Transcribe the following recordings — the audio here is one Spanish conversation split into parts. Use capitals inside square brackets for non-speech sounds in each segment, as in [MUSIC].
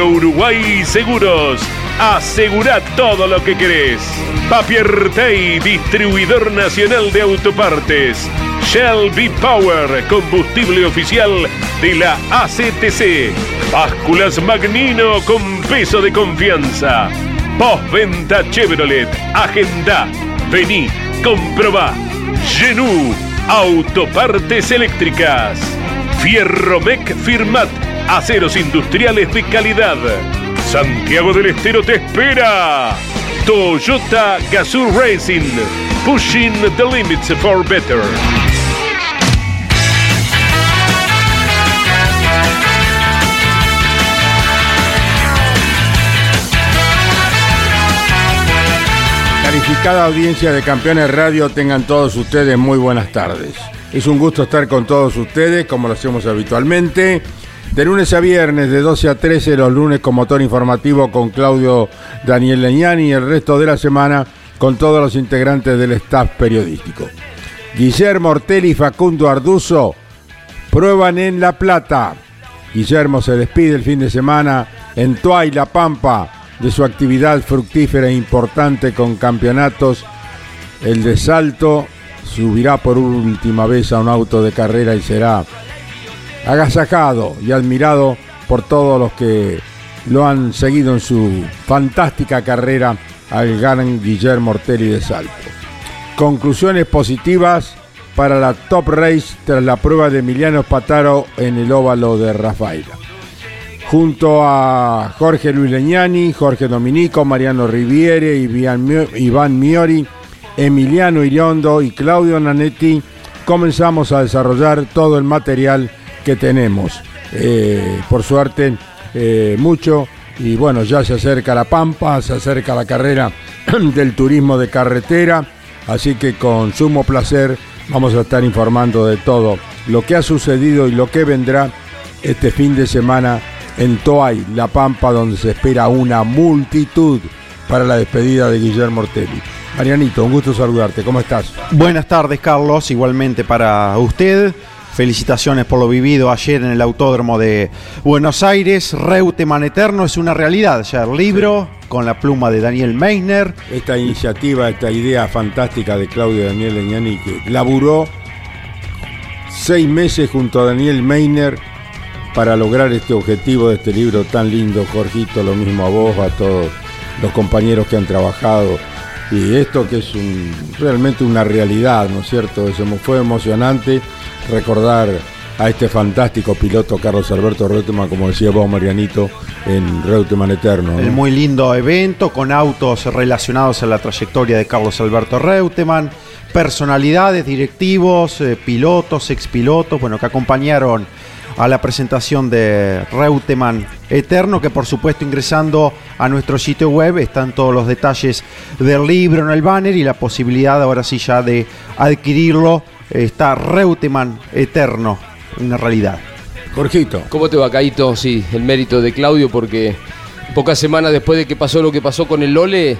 Uruguay Seguros. Asegura todo lo que querés. Papier Tay, distribuidor nacional de autopartes. Shell V-Power, combustible oficial de la ACTC. Básculas Magnino con peso de confianza. Postventa Chevrolet. Agenda. Vení, comprobá. Genú, autopartes eléctricas. Fierromec Firmat, aceros industriales de calidad. Santiago del Estero te espera. Toyota Gazoo Racing, pushing the limits for better. Calificada audiencia de Campeones Radio, tengan todos ustedes muy buenas tardes. Es un gusto estar con todos ustedes, como lo hacemos habitualmente. De lunes a viernes, de 12 a 13, los lunes con motor informativo con Claudio Daniel Leñani y el resto de la semana con todos los integrantes del staff periodístico. Guillermo Ortelli y Facundo Arduzo prueban en La Plata. Guillermo se despide el fin de semana en Tuay, La Pampa, de su actividad fructífera e importante con campeonatos. El de salto subirá por última vez a un auto de carrera y será agasajado y admirado por todos los que lo han seguido en su fantástica carrera al gran Guillermo Ortelli de Salto. Conclusiones positivas para la Top Race tras la prueba de Emiliano Pataro en el óvalo de Rafaela. Junto a Jorge Luis Leñani, Jorge Dominico, Mariano Riviere, Iván Miori, Emiliano Iriondo y Claudio Nanetti, comenzamos a desarrollar todo el material que tenemos. Eh, por suerte, eh, mucho. Y bueno, ya se acerca la Pampa, se acerca la carrera [CLEARS THROAT] del turismo de carretera. Así que con sumo placer vamos a estar informando de todo lo que ha sucedido y lo que vendrá este fin de semana en Toay, La Pampa, donde se espera una multitud para la despedida de Guillermo Ortelli. Marianito, un gusto saludarte. ¿Cómo estás? Buenas tardes, Carlos. Igualmente para usted. Felicitaciones por lo vivido ayer en el Autódromo de Buenos Aires. Reutemann Eterno es una realidad. Ya el libro con la pluma de Daniel Meissner. Esta iniciativa, esta idea fantástica de Claudio Daniel Leñani que laburó seis meses junto a Daniel Meissner para lograr este objetivo de este libro tan lindo, Jorgito, lo mismo a vos, a todos los compañeros que han trabajado. Y esto que es realmente una realidad, ¿no es cierto? Eso fue emocionante recordar a este fantástico piloto Carlos Alberto Reutemann, como decía vos, Marianito, en Reutemann Eterno. El muy lindo evento con autos relacionados a la trayectoria de Carlos Alberto Reutemann, personalidades, directivos, eh, pilotos, expilotos, bueno, que acompañaron a la presentación de Reutemann Eterno, que por supuesto ingresando a nuestro sitio web están todos los detalles del libro en el banner y la posibilidad ahora sí ya de adquirirlo. Está Reutemann Eterno, una realidad. Jorgito. ¿Cómo te va, Caito? Sí, el mérito de Claudio, porque pocas semanas después de que pasó lo que pasó con el Lole,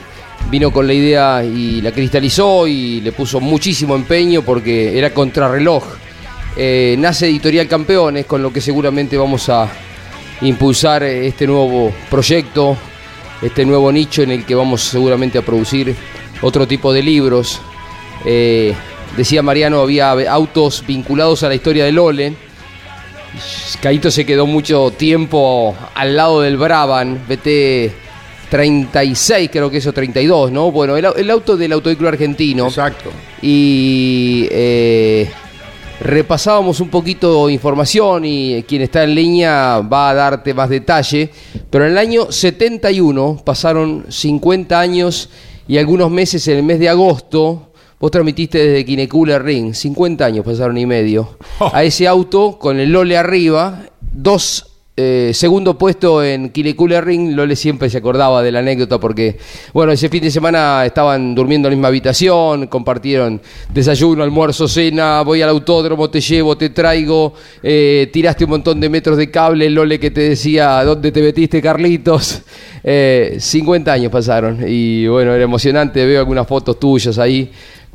vino con la idea y la cristalizó y le puso muchísimo empeño porque era contrarreloj eh, nace Editorial Campeones, con lo que seguramente vamos a impulsar este nuevo proyecto, este nuevo nicho en el que vamos seguramente a producir otro tipo de libros. Eh, decía Mariano, había autos vinculados a la historia de Lole. Caito se quedó mucho tiempo al lado del Brabham, BT 36, creo que eso 32, ¿no? Bueno, el, auto del Autovehículo Argentino. Exacto. Y eh, repasábamos un poquito información y quien está en línea va a darte más detalle, pero en el año 71 pasaron 50 años y algunos meses en el mes de agosto, vos transmitiste desde Kinecula Ring, 50 años pasaron y medio, a ese auto con el Lole arriba, dos eh, segundo puesto en Kilikule Ring, Lole siempre se acordaba de la anécdota porque, bueno, ese fin de semana estaban durmiendo en la misma habitación, compartieron desayuno, almuerzo, cena, voy al autódromo, te llevo, te traigo, eh, tiraste un montón de metros de cable, Lole que te decía, ¿dónde te metiste, Carlitos? 50 eh, años pasaron y bueno, era emocionante, veo algunas fotos tuyas ahí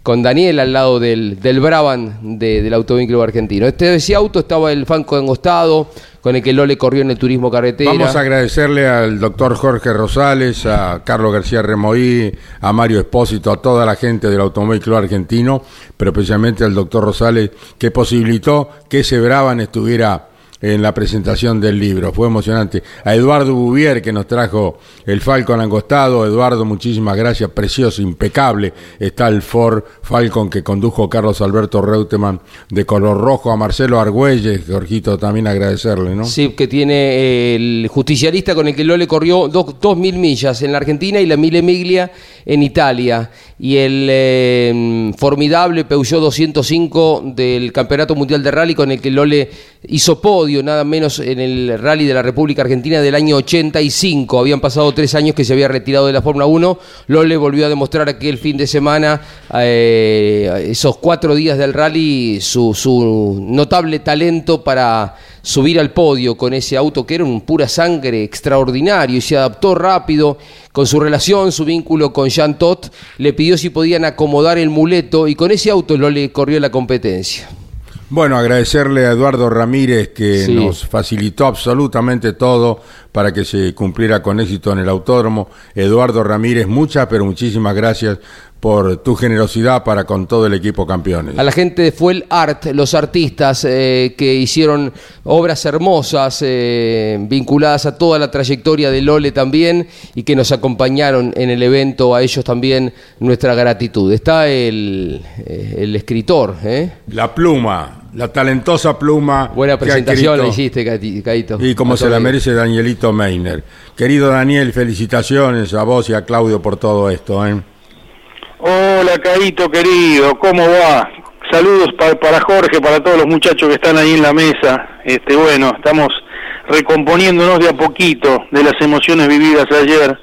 con Daniel al lado del, del Brabant del Automóvil Argentino. Este, ese auto estaba el Fanco Angostado, con el que Lole corrió en el turismo carretera. Vamos a agradecerle al doctor Jorge Rosales, a Carlos García Remoí, a Mario Espósito, a toda la gente del Automóvil Club Argentino, pero especialmente al doctor Rosales, que posibilitó que ese Brabant estuviera en la presentación del libro. Fue emocionante. A Eduardo Bouvier, que nos trajo el Falcon angostado. Eduardo, muchísimas gracias. Precioso, impecable. Está el Ford Falcon que condujo Carlos Alberto Reutemann de color rojo. A Marcelo Argüelles, Jorgito, también agradecerle, ¿no? Sí, que tiene el justicialista con el que Lole corrió dos, dos mil millas en la Argentina y la Mille Miglia en Italia. Y el eh, formidable Peugeot 205 del Campeonato Mundial de Rally con el que Lole hizo podio, nada menos en el Rally de la República Argentina del año 85. Habían pasado tres años que se había retirado de la Fórmula 1. Lole volvió a demostrar aquel fin de semana, eh, esos cuatro días del rally, su, su notable talento para subir al podio con ese auto que era un pura sangre extraordinario y se adaptó rápido con su relación, su vínculo con Jean Tot, le pidió si podían acomodar el muleto y con ese auto lo le corrió la competencia. Bueno, agradecerle a Eduardo Ramírez que nos facilitó absolutamente todo para que se cumpliera con éxito en el autódromo. Eduardo Ramírez, muchas, pero muchísimas gracias por tu generosidad para con todo el equipo campeones. A la gente de Fuel Art, los artistas eh, que hicieron obras hermosas eh, vinculadas a toda la trayectoria de Lole también y que nos acompañaron en el evento, a ellos también nuestra gratitud. Está el, eh, el escritor. La pluma, la talentosa pluma. Buena presentación la hiciste, Caito. Y como se la merece Danielito Meiner. Querido Daniel, felicitaciones a vos y a Claudio por todo esto. ¿eh? Hola, Caito querido, ¿cómo va? Saludos para, Jorge, para todos los muchachos que están ahí en la mesa. Este, bueno, estamos recomponiéndonos de a poquito de las emociones vividas ayer.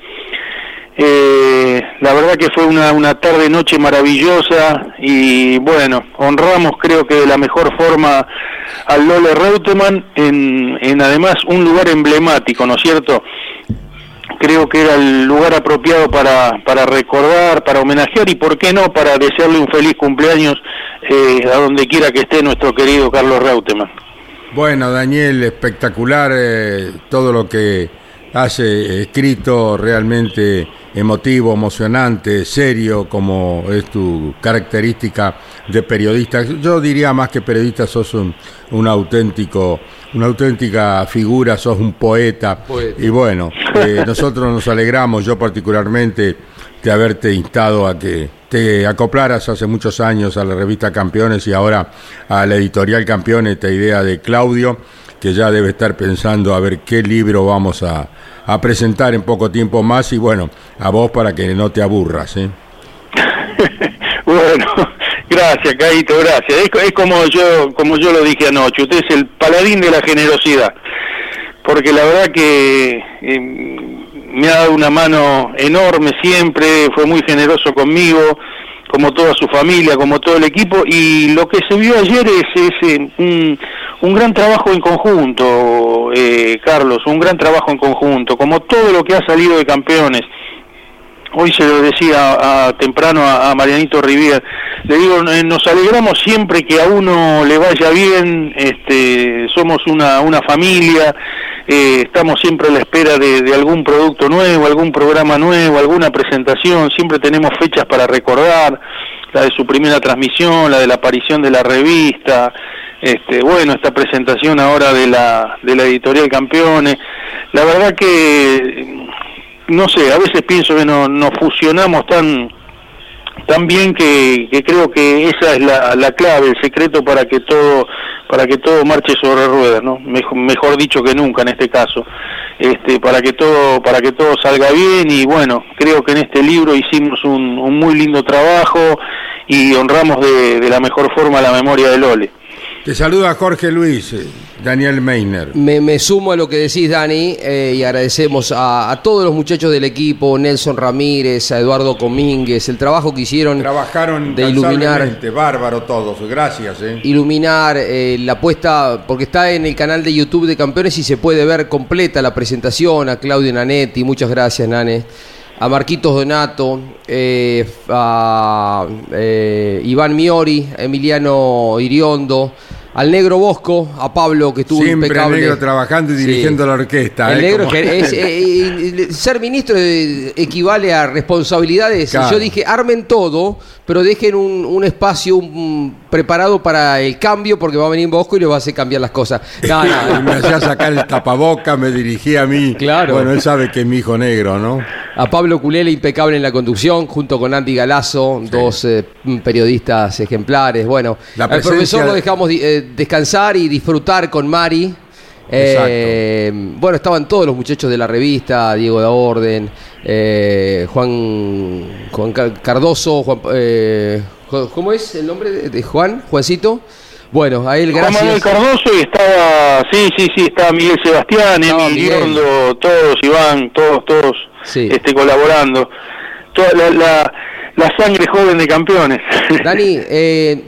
Eh, la verdad que fue una, una tarde noche maravillosa y bueno, honramos creo que de la mejor forma al Lole Reutemann en, en además un lugar emblemático, ¿no es cierto? creo que era el lugar apropiado para, para recordar, para homenajear y, por qué no, para desearle un feliz cumpleaños eh, a donde quiera que esté nuestro querido Carlos Reutemann. Bueno, Daniel, espectacular eh, todo lo que hace escrito, realmente emotivo, emocionante, serio, como es tu característica de periodista. Yo diría más que periodista, sos un, un auténtico una auténtica figura, sos un poeta. Y bueno, eh, [LAUGHS] nosotros nos alegramos, yo particularmente, de haberte instado a que te acoplaras hace muchos años a la revista Campeones y ahora a la editorial Campeones, esta idea de Claudio, que ya debe estar pensando a ver qué libro vamos a, a presentar en poco tiempo más y bueno, a vos para que no te aburras. ¿eh? [LAUGHS] bueno, Gracias, Caito, gracias. Es, como yo como yo lo dije anoche, usted es el paladín de la generosidad, porque la verdad que eh, me ha dado una mano enorme siempre, fue muy generoso conmigo, como toda su familia, como todo el equipo, y lo que vio ayer es, eh, un, un, gran trabajo en conjunto, eh, Carlos, un gran trabajo en conjunto, como todo lo que ha salido de campeones. Hoy se lo decía temprano a, Marianito Rivier, le digo, eh, nos alegramos siempre que a uno le vaya bien, este, somos una, una familia, eh, estamos siempre a la espera de, algún producto nuevo, algún programa nuevo, alguna presentación, siempre tenemos fechas para recordar, la de su primera transmisión, la de la aparición de la revista, este, bueno, esta presentación ahora de la, de la editorial Campeones, la verdad que no sé, a veces pienso que no, nos fusionamos tan tan bien que, creo que esa es la, la, clave, el secreto para que todo para que todo marche sobre ruedas, ¿no? Mejor, dicho que nunca en este caso, este, para que todo para que todo salga bien y bueno, creo que en este libro hicimos un, un muy lindo trabajo y honramos de, de la mejor forma la memoria de Lole. Te saluda Jorge Luis. Daniel Meiner. Me, me sumo a lo que decís, Dani, eh, y agradecemos a, a todos los muchachos del equipo, Nelson Ramírez, a Eduardo Comínguez, el trabajo que hicieron Trabajaron de iluminar, bárbaro todos. Gracias, ¿eh? iluminar eh, la puesta, porque está en el canal de YouTube de Campeones y se puede ver completa la presentación, a Claudio Nanetti, muchas gracias, Nane. A Marquitos Donato, eh, a eh, Iván Miori, a Emiliano Iriondo, al Negro Bosco, a Pablo que estuvo Siempre el impecable. negro trabajando y Sí. dirigiendo la orquesta. El ¿eh? negro Como- es, [LAUGHS] eh, eh, ser ministro equivale a responsabilidades. Claro. Yo dije, armen todo, pero dejen un, un espacio un- preparado para el cambio, porque va a venir Bosco y le va a hacer cambiar las cosas. No, [LAUGHS] me hacía sacar el tapaboca, me dirigía a mí. Claro. Bueno, él sabe que es mi hijo negro, ¿no? A Pablo Culele, impecable en la conducción, junto con Andy Galazo, dos eh, periodistas ejemplares. Bueno, La al profesor lo de- dejamos eh, descansar y disfrutar con Mari. Eh, bueno, estaban todos los muchachos de la revista, Diego da Orden, eh, Juan, Juan Car- Cardoso, Juan, eh, ¿cómo es el nombre de, de Juan? Juancito. Bueno, a él Juan Manuel gracias. Cardoso y estaba, sí, sí, sí, estaba Miguel Sebastián, Estaba Emil Miguel. Guiondo, todos, Iván, todos, todos Sí. este, colaborando. Toda la, la, la sangre joven de campeones. Dani, [LAUGHS] eh,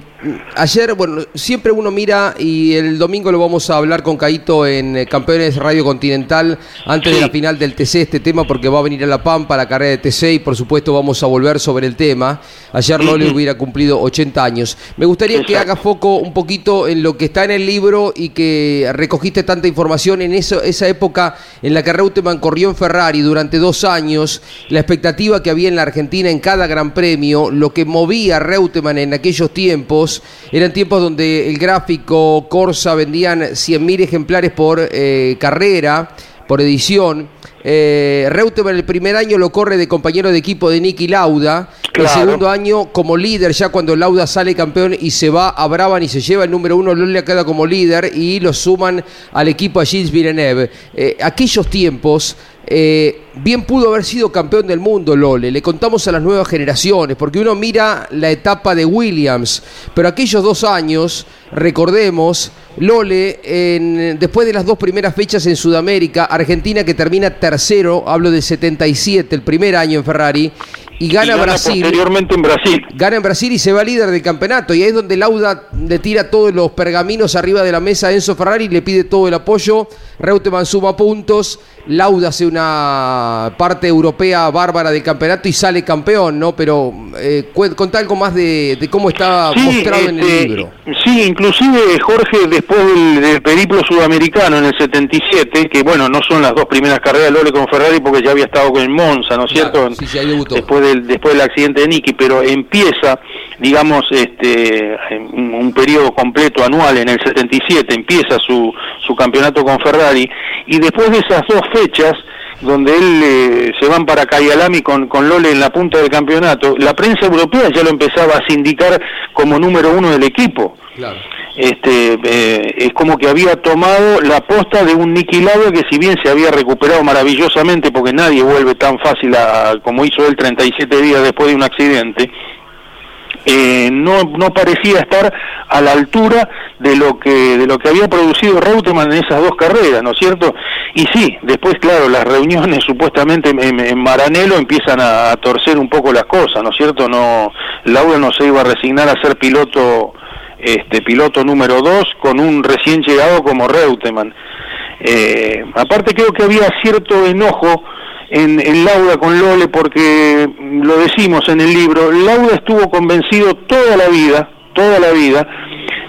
ayer, bueno, siempre uno mira y el domingo lo vamos a hablar con Caito en eh, Campeones Radio Continental antes de la final del TC este tema porque va a venir a La Pampa la carrera de TC y por supuesto vamos a volver sobre el tema. Ayer Lole hubiera cumplido 80 años. Me gustaría que Exacto. haga foco un poquito en lo que está en el libro y que recogiste tanta información en eso, esa época en la que Reutemann corrió en Ferrari durante dos años, la expectativa que había en la Argentina en cada gran premio, lo que movía a Reutemann en aquellos tiempos, eran tiempos donde el gráfico Corsa vendían 100.000 ejemplares por eh, carrera, por edición. Eh, Reutemann el primer año lo corre de compañero de equipo de Nicky Lauda. Claro. El segundo año como líder, ya cuando Lauda sale campeón y se va a Brabham y se lleva el número uno, Lola queda como líder y lo suman al equipo a Gilles Villeneuve. Eh, aquellos tiempos, eh, bien pudo haber sido campeón del mundo Lole, le contamos a las nuevas generaciones, porque uno mira la etapa de Williams, pero aquellos dos años, recordemos, Lole, en- después de las dos primeras fechas en Sudamérica, Argentina que termina tercero, hablo del 77, el primer año en Ferrari, y Y gana, Brasil. posteriormente en Brasil. Gana en Brasil y se va líder del campeonato. Y ahí es donde Lauda le tira todos los pergaminos arriba de la mesa a Enzo Ferrari y le pide todo el apoyo. Reutemann suma puntos. Lauda hace una parte europea bárbara del campeonato y sale campeón, ¿no? Pero eh, contá algo más de, de cómo está mostrado en el este, libro. Sí, inclusive Jorge, después del, del periplo sudamericano en el 77, que bueno, no son las dos primeras carreras de Lole con Ferrari porque ya había estado con el Monza, ¿no es Claro, cierto? sí, sí. Después del, después del accidente de Nicky, pero empieza, digamos, este, un, un periodo completo anual en el 77, empieza su, su campeonato con Ferrari, y después de esas dos fechas, donde él eh, se van para Cayalami con, con Lole en la punta del campeonato, la prensa europea ya lo empezaba a sindicar como número uno del equipo. Claro. Este, eh, es como que había tomado la posta de un Nicky Lauda que si bien se había recuperado maravillosamente, porque nadie vuelve tan fácil a, como hizo él 37 días después de un accidente, eh, no, parecía estar a la altura de lo que de lo que había producido Reutemann en esas dos carreras, ¿no es cierto? Y sí, después, claro, las reuniones [LAUGHS] supuestamente en, en- Maranello empiezan a, torcer un poco las cosas, ¿no es cierto? No, Lauda no se iba a resignar a ser piloto este piloto número dos con un recién llegado como Reutemann. Eh, aparte creo que había cierto enojo en, Lauda con Lole porque lo decimos en el libro, Lauda estuvo convencido toda la vida, toda la vida,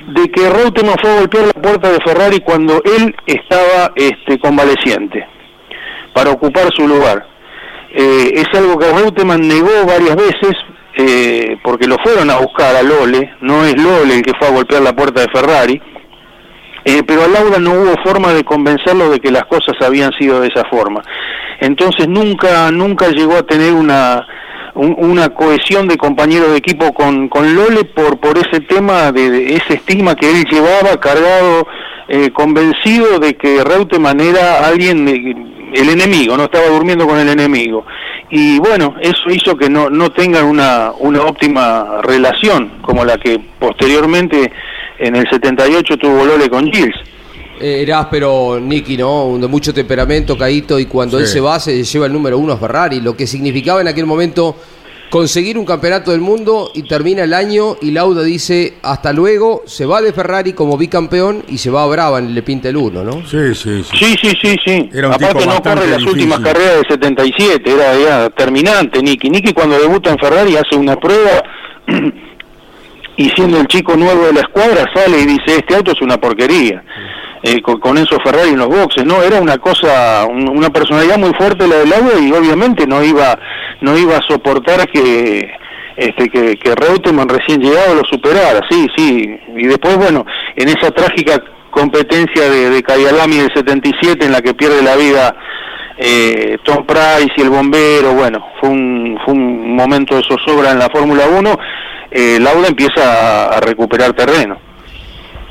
de que Reutemann fue a golpear la puerta de Ferrari cuando él estaba este, convaleciente para ocupar su lugar. Eh, es algo que Reutemann negó varias veces eh, porque lo fueron a buscar a Lole, no es Lole el que fue a golpear la puerta de Ferrari, eh, pero a Laura no hubo forma de convencerlo de que las cosas habían sido de esa forma. Entonces nunca, nunca llegó a tener una, un- una cohesión de compañeros de equipo con, con Lole por, por ese tema, de, ese estigma que él llevaba cargado, eh, convencido de que Reutemann era alguien, de- el enemigo, no estaba durmiendo con el enemigo. Y bueno, eso hizo que no, no tengan una, una óptima relación como la que posteriormente en el 78 tuvo Lole con Gilles. Eh, Era áspero Nicky, ¿no? Un De mucho temperamento, Caíto, y cuando Sí. él se va, se lleva el número uno a Ferrari, lo que significaba en aquel momento conseguir un campeonato del mundo y termina el año y Lauda dice hasta luego, se va de Ferrari como bicampeón y se va a Brabham y le pinta el uno, ¿no? Sí, sí, sí. Sí, sí, sí, sí. Era un Aparte tipo no corre las difícil. últimas carreras del 77, era ya terminante Nicky. Nicky cuando debuta en Ferrari hace una prueba [CLEARS THROAT] y siendo el chico nuevo de la escuadra sale y dice, este auto es una porquería. Eh, con, con Enzo Ferrari en los boxes, no, era una cosa, un- una personalidad muy fuerte la del agua y obviamente no iba, no iba a soportar que, este, que, que Reutemann recién llegado lo superara, sí, sí, y después bueno, en esa trágica competencia de, de Kyalami del 77 en la que pierde la vida eh, Tom Price y el bombero, bueno, fue un, fue un momento de zozobra en la Fórmula 1, eh, Lauda empieza a, a recuperar terreno.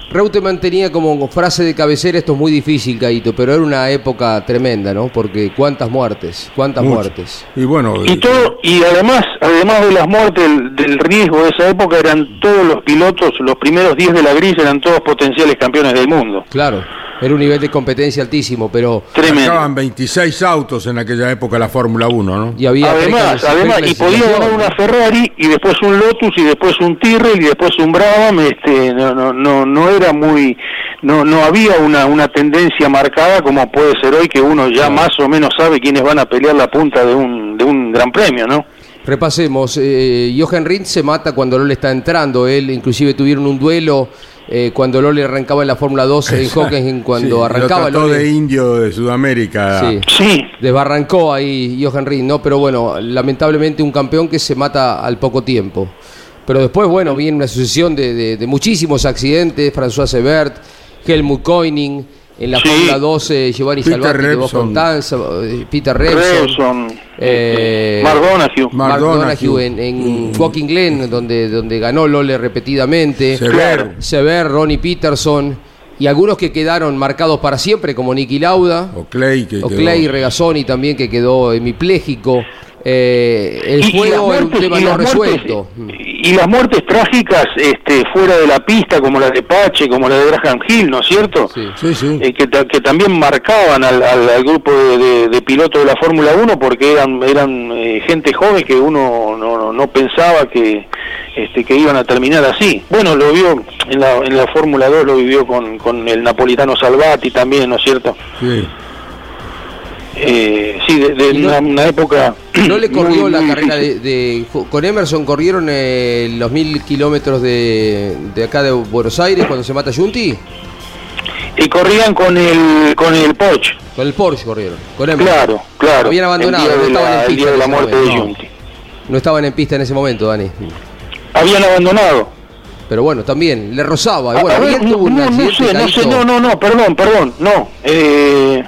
Reutemann tenía como frase de cabecera, esto es muy difícil, Caíto, pero era una época tremenda, ¿no? Porque cuántas muertes, cuántas Mucho. muertes. Y bueno, Y todo y además además de las muertes del, del riesgo de esa época eran todos los pilotos los primeros 10 de la gris eran todos potenciales campeones del mundo Claro, era un nivel de competencia altísimo, pero... tremendo. Sacaban 26 autos en aquella época la Fórmula 1, ¿no? Y había además además y podía ganar una Ferrari y después un Lotus y después un Tyrrell y después un Brabham este no no no no era muy no no había una una tendencia marcada como puede ser hoy que uno ya más o menos sabe quiénes van a pelear la punta de un de un gran premio no Repasemos, eh, Johan Rindt se mata cuando Lole está entrando, él inclusive tuvieron un duelo eh, cuando Lole arrancaba en la Fórmula 2 en Hockenheim, cuando Sí, arrancaba Lo trató Lole. de indio de Sudamérica. Sí. sí Desbarrancó ahí Johan Rindt, ¿no? Pero bueno, lamentablemente un campeón que se mata al poco tiempo. Pero después, bueno, viene una sucesión de, de- de muchísimos accidentes, François Sebert, Helmut Koenig, en la Sí. Fórmula 2 eh, Revson. con Tanza, eh, Peter eh, este, Mark. Donoghue en, en Walking Glen, donde, donde ganó Lole repetidamente, Sever. Sever, Ronnie Peterson, y algunos que quedaron marcados para siempre, como Nicky Lauda. O Clay, que O quedó- Clay Regazzoni también que quedó hemipléjico. Eh, el Y- y juego un muertes- tema y no las muertes- resuelto. y las muertes trágicas este, fuera de la pista, como la de Pache, como la de Graham Hill, ¿no es cierto? Sí. Sí, sí. Eh, que, ta- que también marcaban al, al- al grupo de, de- de pilotos de la Fórmula 1 porque eran eran eh, gente joven que uno no, no- no pensaba que este, que iban a terminar así. Bueno, lo vio en la, en la Fórmula 2, lo vivió con, con el napolitano Salvati también, ¿no es cierto? sí. Eh, sí, de, no- una, una época... No le [CLEARS THROAT] muy, corrió la muy carrera de, de- Con Emerson corrieron eh, los mil kilómetros de, de acá de Buenos Aires cuando se mata Junti. Y corrían con el, con el Porsche. Con el Porsche corrieron. Con Emerson. Claro, claro. Habían abandonado, no estaban la, en el pista día de en la ese muerte de. No estaban en pista en ese momento, Dani. Habían abandonado. Pero bueno, también le rozaba. Bueno, a ver, ayer tuvo un no, no accidente, sé, no sé, no, no, no, perdón, perdón, no. Eh,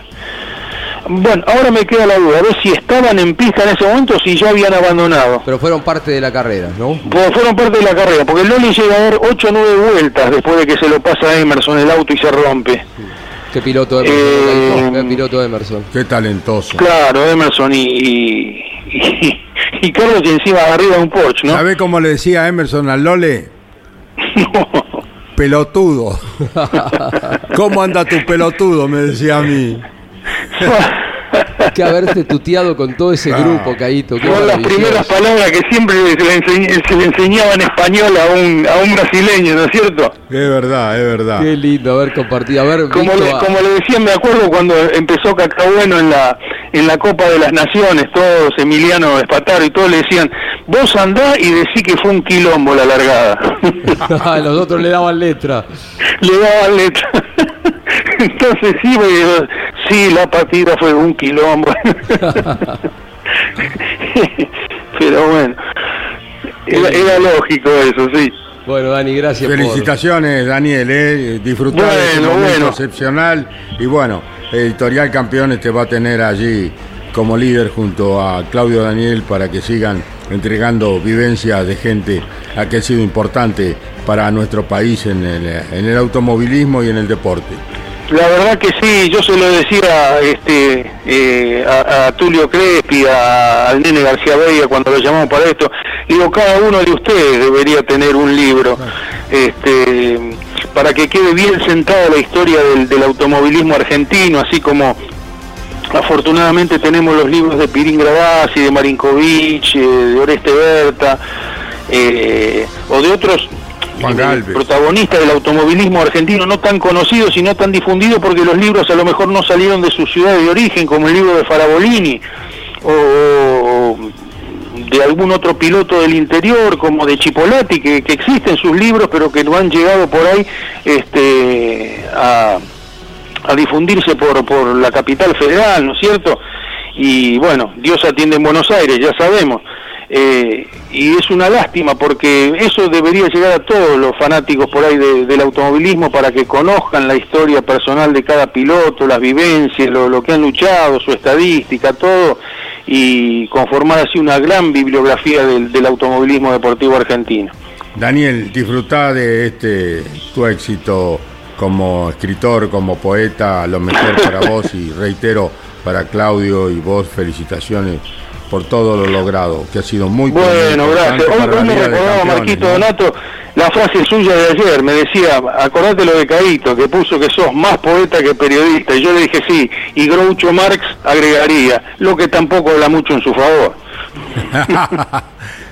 bueno, ahora me queda la duda, a ver si estaban en pista en ese momento o si ya habían abandonado. Pero fueron parte de la carrera, ¿no? Pues fueron parte de la carrera, porque el Loli llega a dar 8 o 9 vueltas después de que se lo pasa a Emerson el auto y se rompe. Qué piloto Emerson. Eh, Qué piloto Emerson. Qué talentoso. Claro, Emerson y, y, y, [LAUGHS] y Carlos y encima arriba de un Porsche, ¿no? ¿Sabe cómo le decía a Emerson al Lole? [LAUGHS] Pelotudo. [LAUGHS] ¿Cómo anda tu pelotudo? Me decía a mí. [LAUGHS] que haberte tuteado con todo ese Ah. grupo, Caíto. Son las primeras palabras que siempre se le, enseñ- se le enseñaba en español a un, a un brasileño, ¿no es cierto? Es verdad, es verdad. Qué lindo haber compartido, haber Como visto le, a- como le decía, me acuerdo cuando empezó Cacabueno en la en la Copa de las Naciones, todos, Emiliano Espataro y todos le decían, vos andá y decí que fue un quilombo la largada. [LAUGHS] los otros le daban letra. le daban letra. [LAUGHS] [LAUGHS] Entonces sí, sí, la partida fue un quilombo. [LAUGHS] Pero bueno, era, era lógico eso, sí. Bueno, Dani, gracias Felicitaciones, Daniel, eh. disfrutar de este Bueno, momento bueno. excepcional. Y bueno, Editorial Campeones te va a tener allí como líder junto a Claudio Daniel para que sigan entregando vivencias de gente a que ha sido importante para nuestro país en el, en el automovilismo y en el deporte. La verdad que sí, yo se lo decía este, eh, a, a Tulio Crespi, a- al nene García Vega cuando lo llamamos para esto. Digo, cada uno de ustedes debería tener un libro. Este, para que quede bien sentada la historia del, del automovilismo argentino, así como afortunadamente tenemos los libros de Pirín Gradasi, de Marinkovic, eh, de Oreste Berta, eh, o de otros Juan Galvez. protagonistas del automovilismo argentino no tan conocidos y no tan difundidos porque los libros a lo mejor no salieron de su ciudad de origen, como el libro de Farabolini, o, o de algún otro piloto del interior, como de Chipolati, que, que existen sus libros, pero que no han llegado por ahí este, a, a difundirse por, por la capital federal, ¿no es cierto? Y bueno, Dios atiende en Buenos Aires, ya sabemos. Eh, y es una lástima porque eso debería llegar a todos los fanáticos por ahí de- del automovilismo para que conozcan la historia personal de cada piloto, las vivencias, lo, lo que han luchado, su estadística, todo, y conformar así una gran bibliografía del, del automovilismo deportivo argentino. Daniel, disfrutá de este tu éxito como escritor, como poeta, lo mejor para vos y reitero para Claudio y vos felicitaciones por todo lo logrado, que ha sido muy Bueno, gracias. Hoy, hoy me recordaba Marquito ¿no? Donato la frase suya de ayer. Me decía, acordate lo de Caíto, que puso que sos más poeta que periodista. Y yo le dije sí. Y Groucho Marx agregaría, lo que tampoco habla mucho en su favor. [LAUGHS]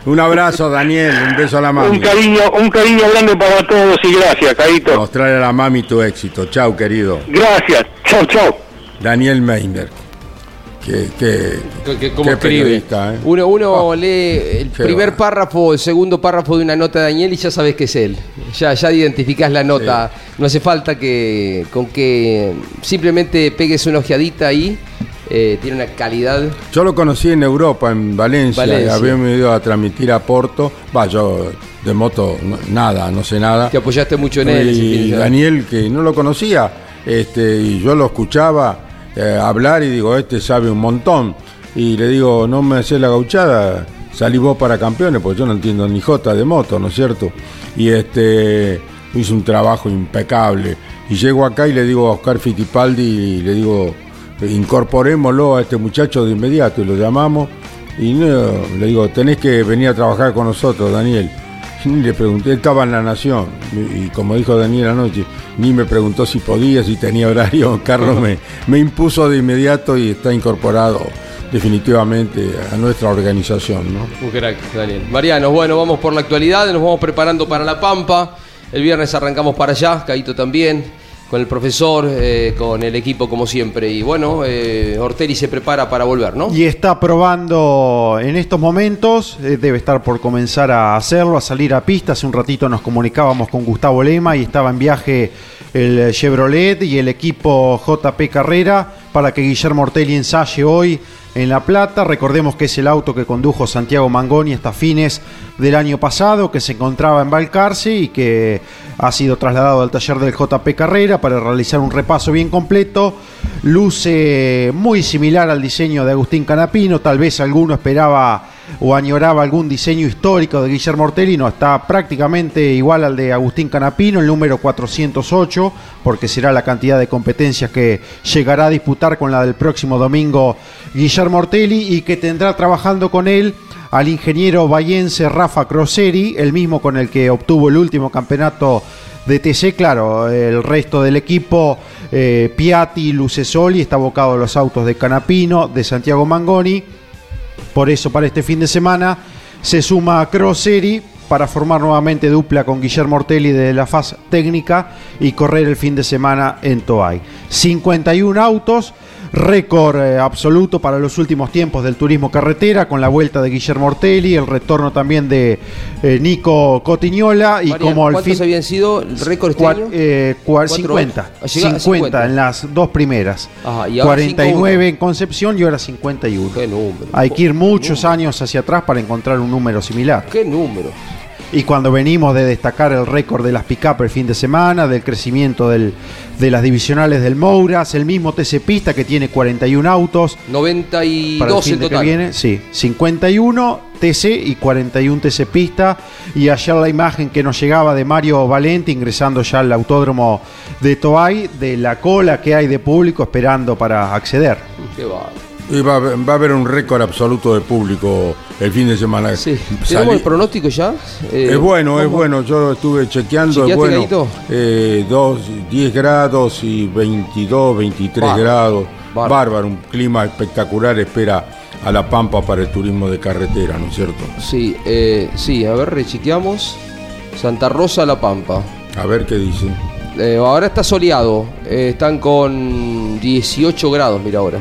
un abrazo, Daniel, un beso a la mami. Un cariño, un cariño grande para todos y gracias, Caíto. Mostrarle a la mami tu éxito. Chau, querido. Gracias. Chau, chau. Daniel Meiner. Que, que, como escribe. ¿eh? Uno, uno Oh, lee el primer va. párrafo, el segundo párrafo de una nota de Daniel y ya sabes que es él. Ya, ya identificás la nota. No hace falta que con que simplemente pegues una ojeadita ahí. eh, tiene una calidad. Yo lo conocí en Europa, en Valencia, Valencia. habíamos ido a transmitir a Porto. Va, yo de moto no- nada, no sé nada. Te apoyaste mucho en él. Y. Daniel, que no lo conocía, este, y yo lo escuchaba eh, hablar y digo, este sabe un montón. Y le digo, no me haces la gauchada, salí vos para campeones, porque yo no entiendo ni jota de moto, ¿no es cierto? Y este hizo un trabajo impecable. Y llego acá y le digo a Oscar Fittipaldi, le digo, incorporémoslo a este muchacho de inmediato, y lo llamamos. Y le digo, tenés que venir a trabajar con nosotros, Daniel. Ni le pregunté, estaba en la Nación, y, como dijo Daniel anoche, ni me preguntó si podía, si tenía horario. [LAUGHS] Carlos me, me impuso de inmediato y está incorporado definitivamente a nuestra organización. ¿no? Un Daniel. Mariano, bueno, vamos por la actualidad, nos vamos preparando para La Pampa. El viernes arrancamos para allá, Caito también, con el profesor, eh, con el equipo como siempre. Y bueno, eh, Ortelli se prepara para volver, ¿no? Y está probando en estos momentos, eh, debe estar por comenzar a hacerlo, a salir a pista. Hace un ratito nos comunicábamos con Gustavo Lema y estaba en viaje el Chevrolet y el equipo JP Carrera para que Guillermo Ortelli ensaye hoy en La Plata. Recordemos que es el auto que condujo Santiago Mangoni hasta fines del año pasado, que se encontraba en Balcarce y que ha sido trasladado al taller del JP Carrera para realizar un repaso bien completo. Luce muy similar al diseño de Agustín Canapino, tal vez alguno esperaba o añoraba algún diseño histórico de Guillermo Ortelli, no, está prácticamente igual al de Agustín Canapino, el número 408, porque será la cantidad de competencias que llegará a disputar con la del próximo domingo Guillermo Ortelli y que tendrá trabajando con él al ingeniero bayense Rafa Croseri, el mismo con el que obtuvo el último campeonato de TC, claro, el resto del equipo, eh, Piatti, Lucesoli, está abocado a los autos de Canapino, de Santiago Mangoni. Por eso, para este fin de semana, se suma a Croseri para formar nuevamente dupla con Guillermo Ortelli de la faz técnica y correr el fin de semana en Toay. 51 autos, récord eh, absoluto para los últimos tiempos del turismo carretera, con la vuelta de Guillermo Ortelli, el retorno también de eh, Nico Cotiñola y Mariano, como al ¿Cuántos fin... habían sido récord este año? eh, cua- Cuatro 50, autos. Ha llegado a 50, 50. en las dos primeras. Ajá, y ahora 49 en Concepción y ahora 51. Qué número. Hay que ir muchos número. años hacia atrás para encontrar un número similar. Qué número. Y cuando venimos de destacar el récord de las pick-up el fin de semana, del crecimiento del- de las divisionales del Mouras, el mismo TC Pista que tiene 41 autos para el 92 fin en de que viene, sí, 51 TC y 41 TC Pista. Y ayer la imagen que nos llegaba de Mario Valente ingresando ya al autódromo de Toay, de la cola que hay de público esperando para acceder. Qué va. Y va, a haber- va a haber un récord absoluto de público el fin de semana. Sí. ¿Tenemos el pronóstico ya? Eh, es bueno, es bueno. Yo estuve chequeando. Es ¿Chequeaste, bueno. Eh, dos, 10 grados y 22, 23 Bárbaro. grados. Bárbaro. Bárbaro. Un clima espectacular espera a La Pampa para el turismo de carretera, ¿no es cierto? Sí, eh, sí, a ver, rechequeamos. Santa Rosa, La Pampa. A ver qué dice. Eh, ahora está soleado. eh, están con 18 grados, mira ahora.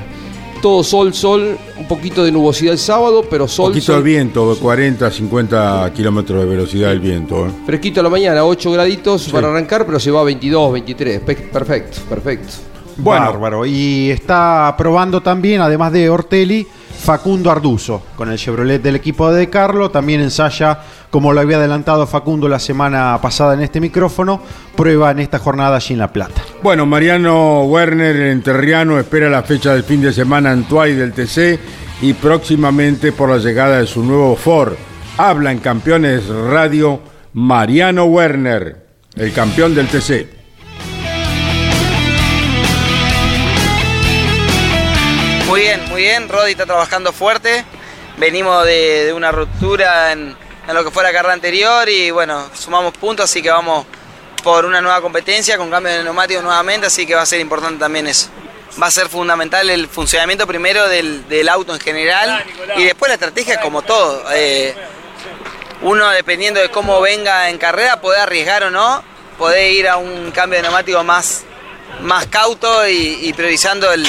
Todo sol, sol, un poquito de nubosidad el sábado, pero sol. Un poquito sol. de viento, de 40 a 50 kilómetros de velocidad el viento. ¿eh? Fresquito a la mañana, 8 graditos para arrancar, pero se va a 22, 23. Pe- Perfecto, perfecto. Bueno. Bárbaro. Y está probando también, además de Ortelli, Facundo Arduzo con el Chevrolet del equipo de Carlo. También ensaya, como lo había adelantado Facundo la semana pasada en este micrófono, prueba en esta jornada allí en La Plata. Bueno, Mariano Werner, el enterriano, espera la fecha del fin de semana en Tuay del TC y próximamente por la llegada de su nuevo Ford. Habla en Campeones Radio Mariano Werner, el campeón del TC. Muy bien. Rodi está trabajando fuerte. Venimos de, de una ruptura en, en lo que fue la carrera anterior y bueno, sumamos puntos, así que vamos por una nueva competencia con cambio de neumáticos nuevamente, así que va a ser importante también eso. Va a ser fundamental el funcionamiento primero del, del auto en general y después la estrategia como todo. Eh, uno dependiendo de cómo venga en carrera puede arriesgar o no, puede ir a un cambio de neumático más, más cauto y, y priorizando el,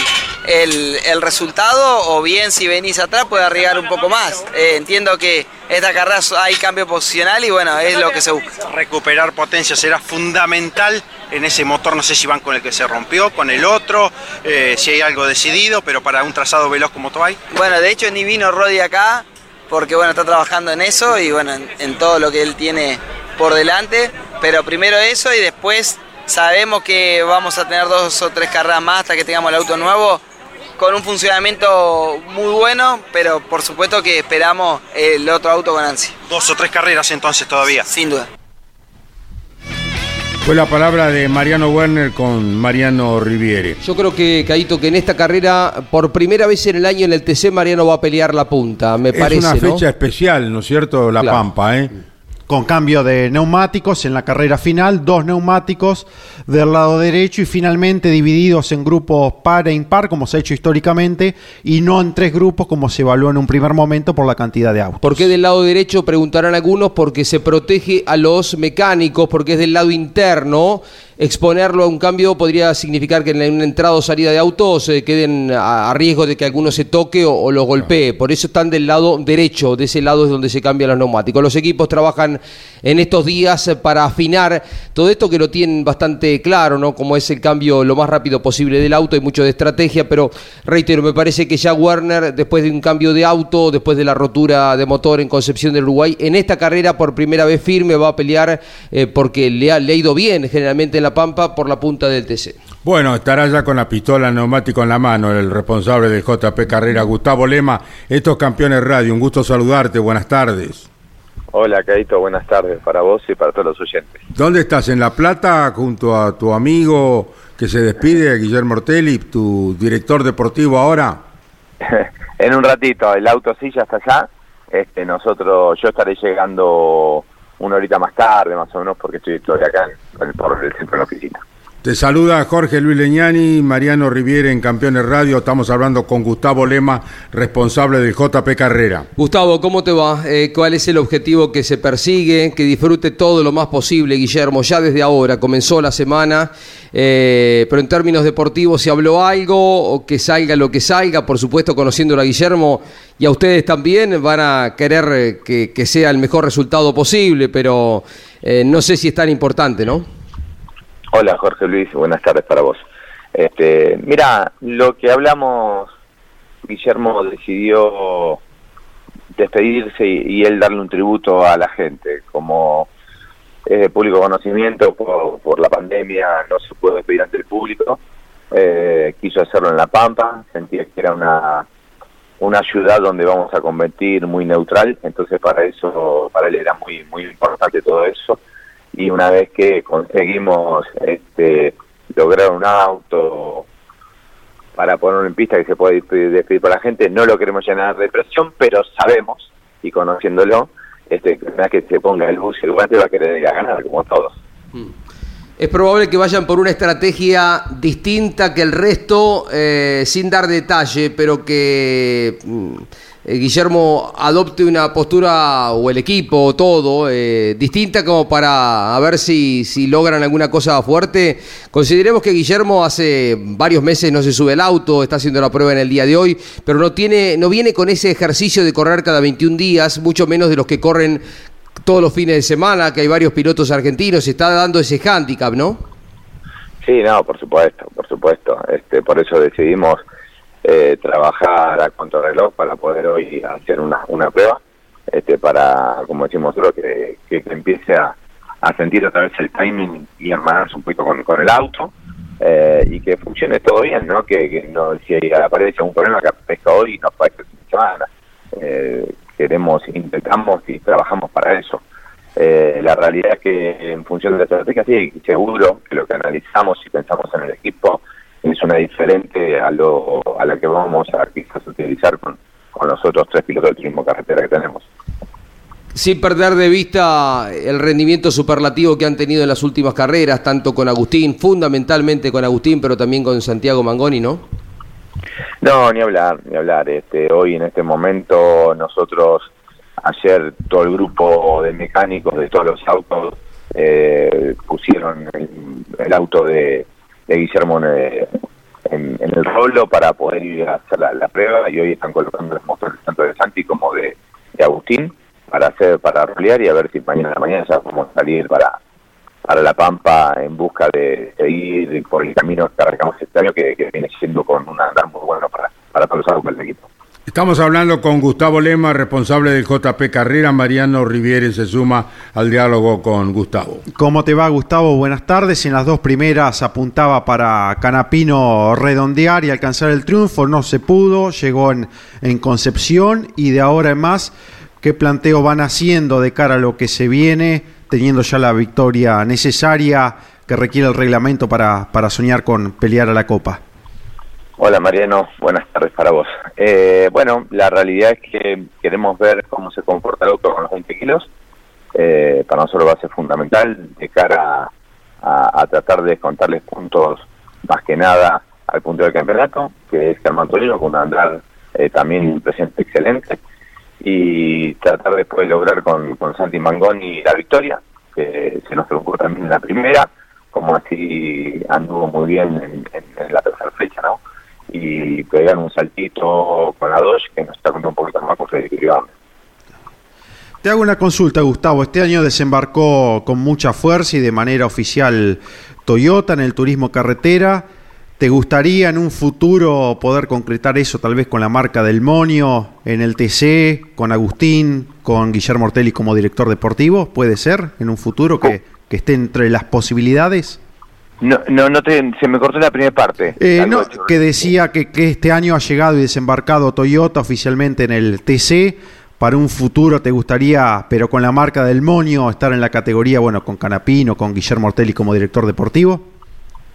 el- el resultado o bien si venís atrás puede arriesgar un poco más. Eh, entiendo que esta carrera hay cambio posicional y bueno, es lo que se busca. recuperar potencia será fundamental en ese motor, no sé si van con el que se rompió, con el otro, eh, si hay algo decidido, pero para un trazado veloz como Toay. Bueno, de hecho ni vino Rodi acá porque bueno, está trabajando en eso y bueno, en, en todo lo que él tiene por delante, pero primero eso y después sabemos que vamos a tener dos o tres carreras más hasta que tengamos el auto nuevo con un funcionamiento muy bueno, pero por supuesto que esperamos el otro auto con ansia, Dos o tres carreras entonces todavía. sin duda. Fue la palabra de Mariano Werner con Mariano Riviere. Yo creo que, Caito, que en esta carrera, por primera vez en el año en el TC, Mariano va a pelear la punta, me Es parece, una ¿no? fecha especial, ¿no es cierto? La Claro. Pampa, ¿eh? Con cambio de neumáticos en la carrera final, dos neumáticos del lado derecho y finalmente divididos en grupos par e impar, como se ha hecho históricamente, y no en tres grupos como se evaluó en un primer momento por la cantidad de autos. ¿Por qué del lado derecho? Preguntarán algunos, porque se protege a los mecánicos, porque es del lado interno. Exponerlo a un cambio podría significar que en una entrada o salida de autos se queden a, a riesgo de que alguno se toque o, o lo golpee. Por eso están del lado derecho, de ese lado es donde se cambian los neumáticos. Los equipos trabajan en estos días eh, para afinar todo esto que lo tienen bastante claro, ¿no? Como es el cambio lo más rápido posible del auto, hay mucho de estrategia, pero reitero, me parece que ya Werner, después de un cambio de auto, después de la rotura de motor en Concepción del Uruguay, en esta carrera por primera vez firme va a pelear eh, porque le ha, le ha ido bien generalmente en La Pampa por la punta del TC. Bueno, estará ya con la pistola neumático en la mano el responsable del JP Carrera, Gustavo Lema. Estos campeones radio, un gusto saludarte, buenas tardes. Hola, Caito, buenas tardes para vos y para todos los oyentes. ¿Dónde estás? ¿En La Plata junto a tu amigo que se despide, Guillermo Ortelli, tu director deportivo ahora? [LAUGHS] en un ratito, el auto sí ya está allá. Este, nosotros, yo estaré llegando una horita más tarde, más o menos, porque estoy, estoy acá en, en- por el centro de la oficina. Te saluda Jorge Luis Leñani, Mariano Riviere en Campeones Radio. Estamos hablando con Gustavo Lema, responsable del JP Carrera. Gustavo, ¿cómo te va? Eh, ¿Cuál es el objetivo que se persigue? Que disfrute todo lo más posible, Guillermo. Ya desde ahora comenzó la semana, eh, pero en términos deportivos, ¿se habló algo o que salga lo que salga? Por supuesto, conociéndolo a Guillermo y a ustedes también, van a querer eh, que, sea el mejor resultado posible, pero no sé si es tan importante, ¿no? Hola, Jorge Luis, buenas tardes para vos. Este, mira, lo que hablamos, Guillermo decidió despedirse y, él darle un tributo a la gente, como es de público conocimiento por, por la pandemia, no se pudo despedir ante el público, eh, quiso hacerlo en La Pampa, sentía que era una una ciudad donde vamos a competir muy neutral, entonces para eso, para él era muy muy importante todo eso y una vez que conseguimos este lograr un auto para ponerlo en pista que se puede despedir, por la gente. No lo queremos llenar de presión, pero sabemos, y conociéndolo, este, que se ponga el bus y el guante va a querer ir a ganar, como todos. Mm. Es probable que vayan por una estrategia distinta que el resto, eh, sin dar detalle, pero que mm, Guillermo adopte una postura, o el equipo, o todo, eh, distinta como para a ver si, si logran alguna cosa fuerte. Consideremos que Guillermo hace varios meses no se sube el auto, está haciendo la prueba en el día de hoy, pero no, tiene, no viene con ese ejercicio de correr cada 21 días, mucho menos de los que corren todos los fines de semana, que hay varios pilotos argentinos, se está dando ese hándicap, ¿no? Sí, no, por supuesto, por supuesto. Este, por eso decidimos eh, trabajar a contrarreloj para poder hoy hacer una, una prueba, este, para, como decimos nosotros, que, que, empiece a, sentir otra vez el timing y hermanarse un poquito con, con el auto eh, y que funcione todo bien, ¿no? Que, no, si aparece un problema que aparezca hoy y no aparezca esta semana. Eh, queremos, intentamos y trabajamos para eso. Eh, la realidad es que en función de la estrategia, sí, seguro que lo que analizamos y pensamos en el equipo es una diferente a, lo, a la que vamos a quizás utilizar con, con los otros tres pilotos de turismo carretera que tenemos. Sin perder de vista el rendimiento superlativo que han tenido en las últimas carreras, tanto con Agustín, fundamentalmente con Agustín, pero también con Santiago Mangoni, ¿no? No, ni hablar, ni hablar. Este, hoy en este momento nosotros, ayer todo el grupo de mecánicos de todos los autos eh, pusieron el auto de, de Guillermo en, el rolo para poder ir a hacer la, prueba y hoy están colocando los motores tanto de Santi como de, Agustín para hacer para rolear y a ver si mañana la mañana ya podemos salir para para La Pampa en busca de seguir por el camino que arrancamos este año que, viene siendo con un andar muy bueno para, para todos los del equipo. Estamos hablando con Gustavo Lema, responsable del JP Carrera. Mariano Riviere se suma al diálogo con Gustavo. ¿Cómo te va, Gustavo? Buenas tardes. En las dos primeras apuntaba para Canapino redondear y alcanzar el triunfo. No se pudo, llegó en, Concepción y de ahora en más, ¿qué planteo van haciendo de cara a lo que se viene, teniendo ya la victoria necesaria que requiere el reglamento para, para soñar con pelear a la Copa? Hola Mariano, buenas tardes para vos. Eh, bueno, la realidad es que queremos ver cómo se comporta el auto con los 20 kilos. Eh, para nosotros va a ser fundamental de cara a, tratar de descontarles puntos más que nada al punto del campeonato, que es Germán Torino, con un eh, también presente excelente, y tratar después de lograr con, con Santi Mangoni la victoria, que se nos preocupó también en la primera, como así anduvo muy bien en la tercera fecha, ¿no? Y pegan un saltito con la dos que nos está contando un poquito más con Te hago una consulta, Gustavo. Este año desembarcó con mucha fuerza y de manera oficial Toyota en el turismo carretera. ¿Te gustaría en un futuro poder concretar eso tal vez con la marca del Monio, en el TC, con Agustín, con Guillermo Ortelli como director deportivo? ¿Puede ser en un futuro que, que esté entre las posibilidades? No, no, no te, se me cortó la primera parte. Eh, no, que decía que, que, este año ha llegado y desembarcado Toyota oficialmente en el TC. Para un futuro te gustaría, pero con la marca del Monio, estar en la categoría, bueno, con Canapino, con Guillermo Ortelli como director deportivo.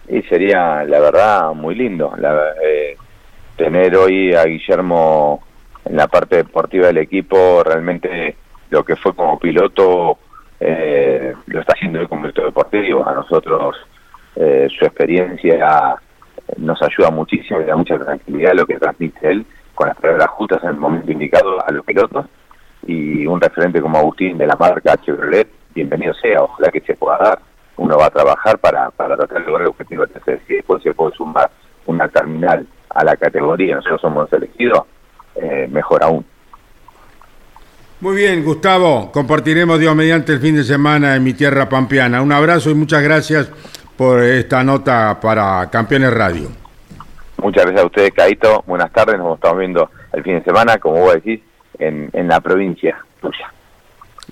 Y sería, la verdad, muy lindo. Eh, tener hoy a Guillermo en la parte deportiva del equipo, realmente lo que fue como piloto, eh, lo está haciendo hoy como director deportivo. A nosotros eh, su experiencia nos ayuda muchísimo y da mucha tranquilidad lo que transmite él con las palabras justas en el momento indicado a los pilotos y un referente como Agustín de la marca Chevrolet, bienvenido sea, ojalá que se pueda dar. Uno va a trabajar para, para tratar de lograr el objetivo de Si después se puede sumar una terminal a la categoría, nosotros somos elegidos, eh, mejor aún. Muy bien, Gustavo, compartiremos Dios mediante el fin de semana en mi tierra pampeana. Un abrazo y muchas gracias por esta nota para Campeones Radio. Muchas gracias a ustedes, Caito. Buenas tardes, nos estamos viendo el fin de semana, como vos decís, en, en la provincia tuya.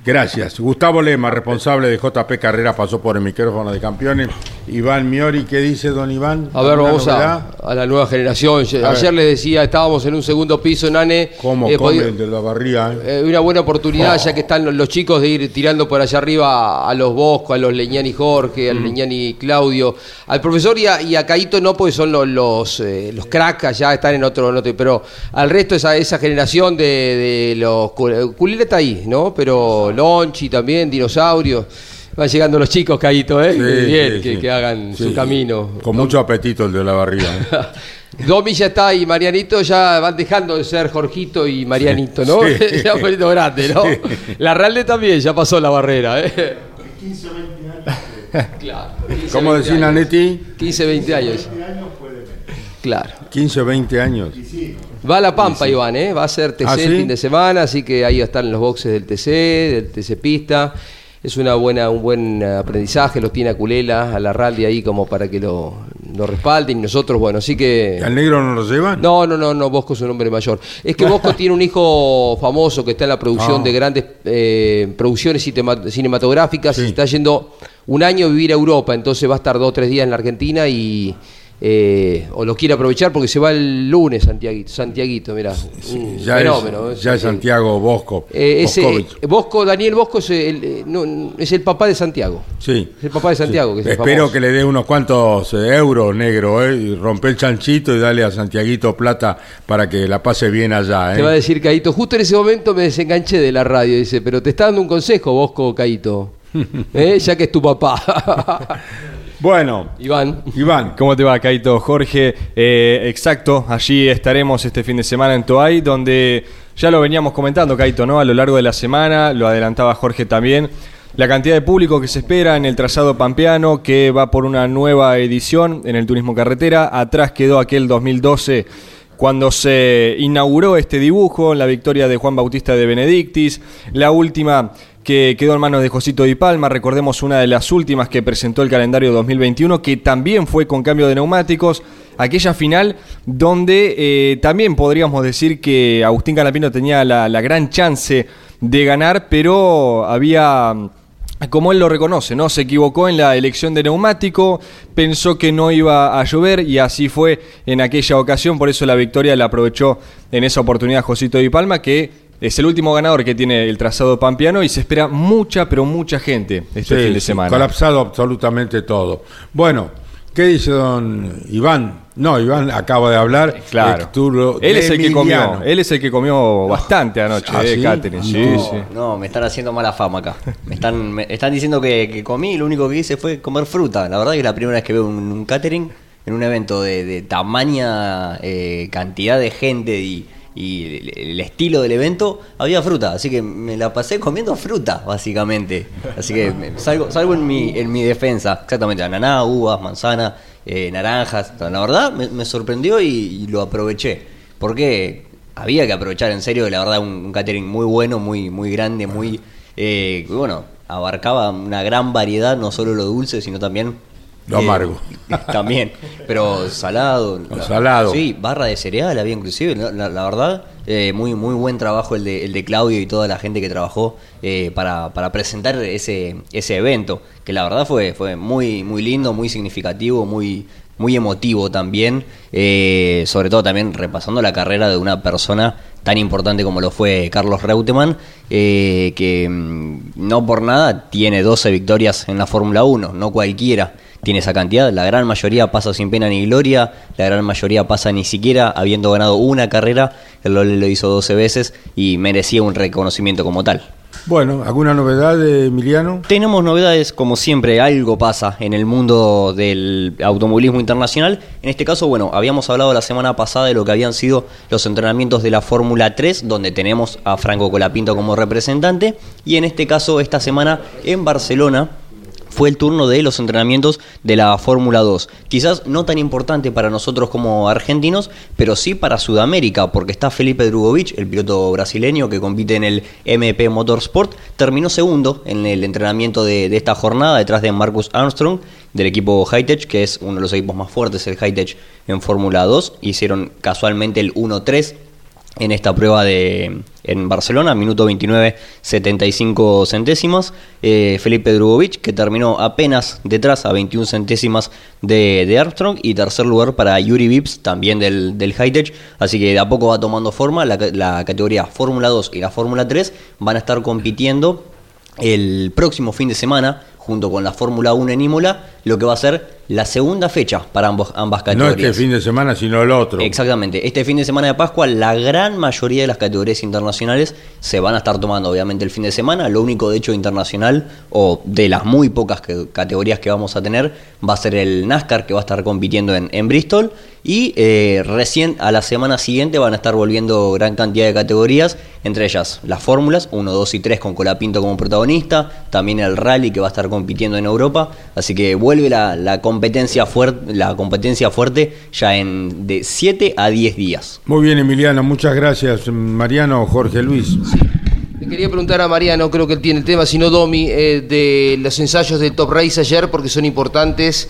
Gracias. Gustavo Lema, responsable de JP Carrera, pasó por el micrófono de campeones. Iván Miori, ¿qué dice don Iván? A ver, ¿Alguna vamos a, a la nueva generación. Ayer les decía, estábamos en un segundo piso, Nane. ¿Cómo Eh, comen de la barriga? eh? Eh, una buena oportunidad, ya que están los, los chicos de ir tirando por allá arriba a los Bosco, a los Leñani Jorge, al Leñani Claudio, al profesor y a, y a Caito no, porque son los, los, eh, los cracks, ya están en otro, pero al resto esa, esa generación de, de los Cul- Culera está ahí, ¿no? Pero Lonchi también, Dinosaurio. Van llegando los chicos, Caito, ¿eh? Sí, Bien, sí, que, sí. que hagan Sí. su camino. Con mucho apetito el de la barriga. ¿eh? [LAUGHS] Domi ya está y Marianito ya van dejando de ser Jorgito y Marianito, ¿no? Sí. [LAUGHS] ya poquito grande, ¿no? Sí. La Ralde también ya pasó la barrera, ¿eh? Claro. 15, ¿Cómo 20 decís, años. Nanetti? 15, 20 años. Claro. 15 o 20 años. Va a La Pampa, Iván, ¿eh? Va a ser TC ¿Ah, sí? el fin de semana, así que ahí están los boxes del TC, del TC Pista. Es una buena, un buen aprendizaje, los tiene a Culela, a la Ralde ahí como para que lo, lo respalden y nosotros, bueno, así que... ¿Al negro no lo llevan? No, no, no, no, Bosco es un hombre mayor. Es que Bosco [LAUGHS] tiene un hijo famoso que está en la producción Ah. de grandes eh, producciones cinematográficas y Sí. está yendo un año a vivir a Europa, entonces va a estar dos o tres días en la Argentina y eh, o lo quiere aprovechar porque se va el lunes Santiaguito, Santiaguito, mira, un Ya, fenómeno. es, ya es Santiago Bosco. Eh, ese, Boscovich. Bosco, Daniel Bosco es el, eh, no, es el papá de Santiago. Sí. Es el papá de Santiago, que es el Espero famoso. que le dé unos cuantos eh, euros, negro, ¿eh? Y rompe el chanchito y dale a Santiaguito plata para que la pase bien allá, ¿eh? Te va a decir Caito, justo en ese momento me desenganché de la radio, dice, pero te está dando un consejo, Bosco Caito, [LAUGHS] ¿Eh? ya que es tu papá. [LAUGHS] Bueno, Iván. Iván, ¿Cómo te va, Caito? Jorge, Eh, exacto, allí estaremos este fin de semana en Toay, donde ya lo veníamos comentando, Caito, ¿no? A lo largo de la semana, lo adelantaba Jorge también. La cantidad de público que se espera en el trazado pampeano, que va por una nueva edición en el turismo carretera. Atrás quedó aquel 2012 cuando se inauguró este dibujo, la victoria de Juan Bautista de Benedictis, la última que quedó en manos de Josito Di Palma, recordemos una de las últimas que presentó el calendario 2021, que también fue con cambio de neumáticos, aquella final donde eh, también podríamos decir que Agustín Canapino tenía la, la gran chance de ganar, pero había como él lo reconoce, ¿no? Se equivocó en la elección de neumático, pensó que no iba a llover y así fue en aquella ocasión, por eso la victoria la aprovechó en esa oportunidad Josito Di Palma, que es el último ganador que tiene el trazado pampeano y se espera mucha, pero mucha gente este Sí, fin de sí, semana. colapsado absolutamente todo. Bueno, ¿qué dice don Iván? No, Iván acaba de hablar. Claro. Estuvo Él es el que comió, él es el que comió bastante anoche, ¿Ah, eh, sí? Catherine. No. sí. No, me están haciendo mala fama acá. Me están, me están diciendo que, que comí y lo único que hice fue comer fruta. La verdad que es la primera vez que veo un, un catering en un evento de, de tamaña eh, cantidad de gente y, y el, estilo del evento, había fruta. Así que me la pasé comiendo fruta, básicamente. Así que salgo, salgo en, mi, en mi defensa. Exactamente, ananá, uvas, manzana, eh, naranjas. La verdad me, me sorprendió y, lo aproveché. Porque había que aprovechar en serio, la verdad, un, un catering muy bueno, muy, muy grande, muy. eh, bueno, abarcaba una gran variedad, no solo lo dulce, sino también. Lo amargo. También, pero salado. La- salado. Sí, barra de cereal había inclusive. La, la- la verdad, eh, muy, muy buen trabajo el de, el de Claudio y toda la gente que trabajó eh, para, para presentar ese, ese evento, que la verdad fue, fue muy, muy lindo, muy significativo, muy, muy emotivo también, eh, sobre todo también repasando la carrera de una persona tan importante como lo fue Carlos Reutemann, eh, que mm, no por nada tiene 12 victorias en la Fórmula 1, no cualquiera tiene esa cantidad, la gran mayoría pasa sin pena ni gloria, la gran mayoría pasa ni siquiera habiendo ganado una carrera, el Lole lo hizo 12 veces y merecía un reconocimiento como tal. Bueno, ¿alguna novedad de Emiliano? Tenemos novedades, como siempre, algo pasa en el mundo del automovilismo internacional. En este caso, bueno, habíamos hablado la semana pasada de lo que habían sido los entrenamientos de la Fórmula 3, donde tenemos a Franco Colapinto como representante. Y en este caso, esta semana en Barcelona, fue el turno de los entrenamientos de la Fórmula 2. Quizás no tan importante para nosotros como argentinos, pero sí para Sudamérica, porque está Felipe Drugovich, el piloto brasileño que compite en el MP Motorsport, terminó segundo en el entrenamiento de, de esta jornada detrás de Marcus Armstrong del equipo Hightech, que es uno de los equipos más fuertes, el Hightech en Fórmula 2. Hicieron casualmente el 1-3 en esta prueba de en Barcelona, minuto 29, 75 centésimas. Felipe Drugovic, que terminó apenas detrás a 21 centésimas de, de Armstrong. Y tercer lugar para Yuri Vips, también del, del. Así que de a poco va tomando forma. La, la categoría Fórmula 2 y la Fórmula 3 van a estar compitiendo el próximo fin de semana, junto con la Fórmula 1 en Imola, lo que va a ser la segunda fecha para ambos, ambas No categorías. este fin de semana, sino el otro. Exactamente. Este fin de semana de Pascua, la gran mayoría de las categorías internacionales se van a estar tomando, obviamente, el fin de semana. Lo único, de hecho, internacional, o de las muy pocas que- categorías que vamos a tener, va a ser el NASCAR, que va a estar compitiendo en, en Bristol. Y eh, recién a la semana siguiente van a estar volviendo gran cantidad de categorías, entre ellas las fórmulas, 1, 2 y 3 con Colapinto como protagonista, también el rally que va a estar compitiendo en Europa, así que vuelve la, la competencia fuerte, la competencia fuerte ya en de 7 a 10 días. Muy bien, Emiliano, muchas gracias. Mariano, Jorge Luis. Le quería preguntar a Mariano, creo que él tiene el tema, sino Domi, eh, de los ensayos del Top Race ayer, porque son importantes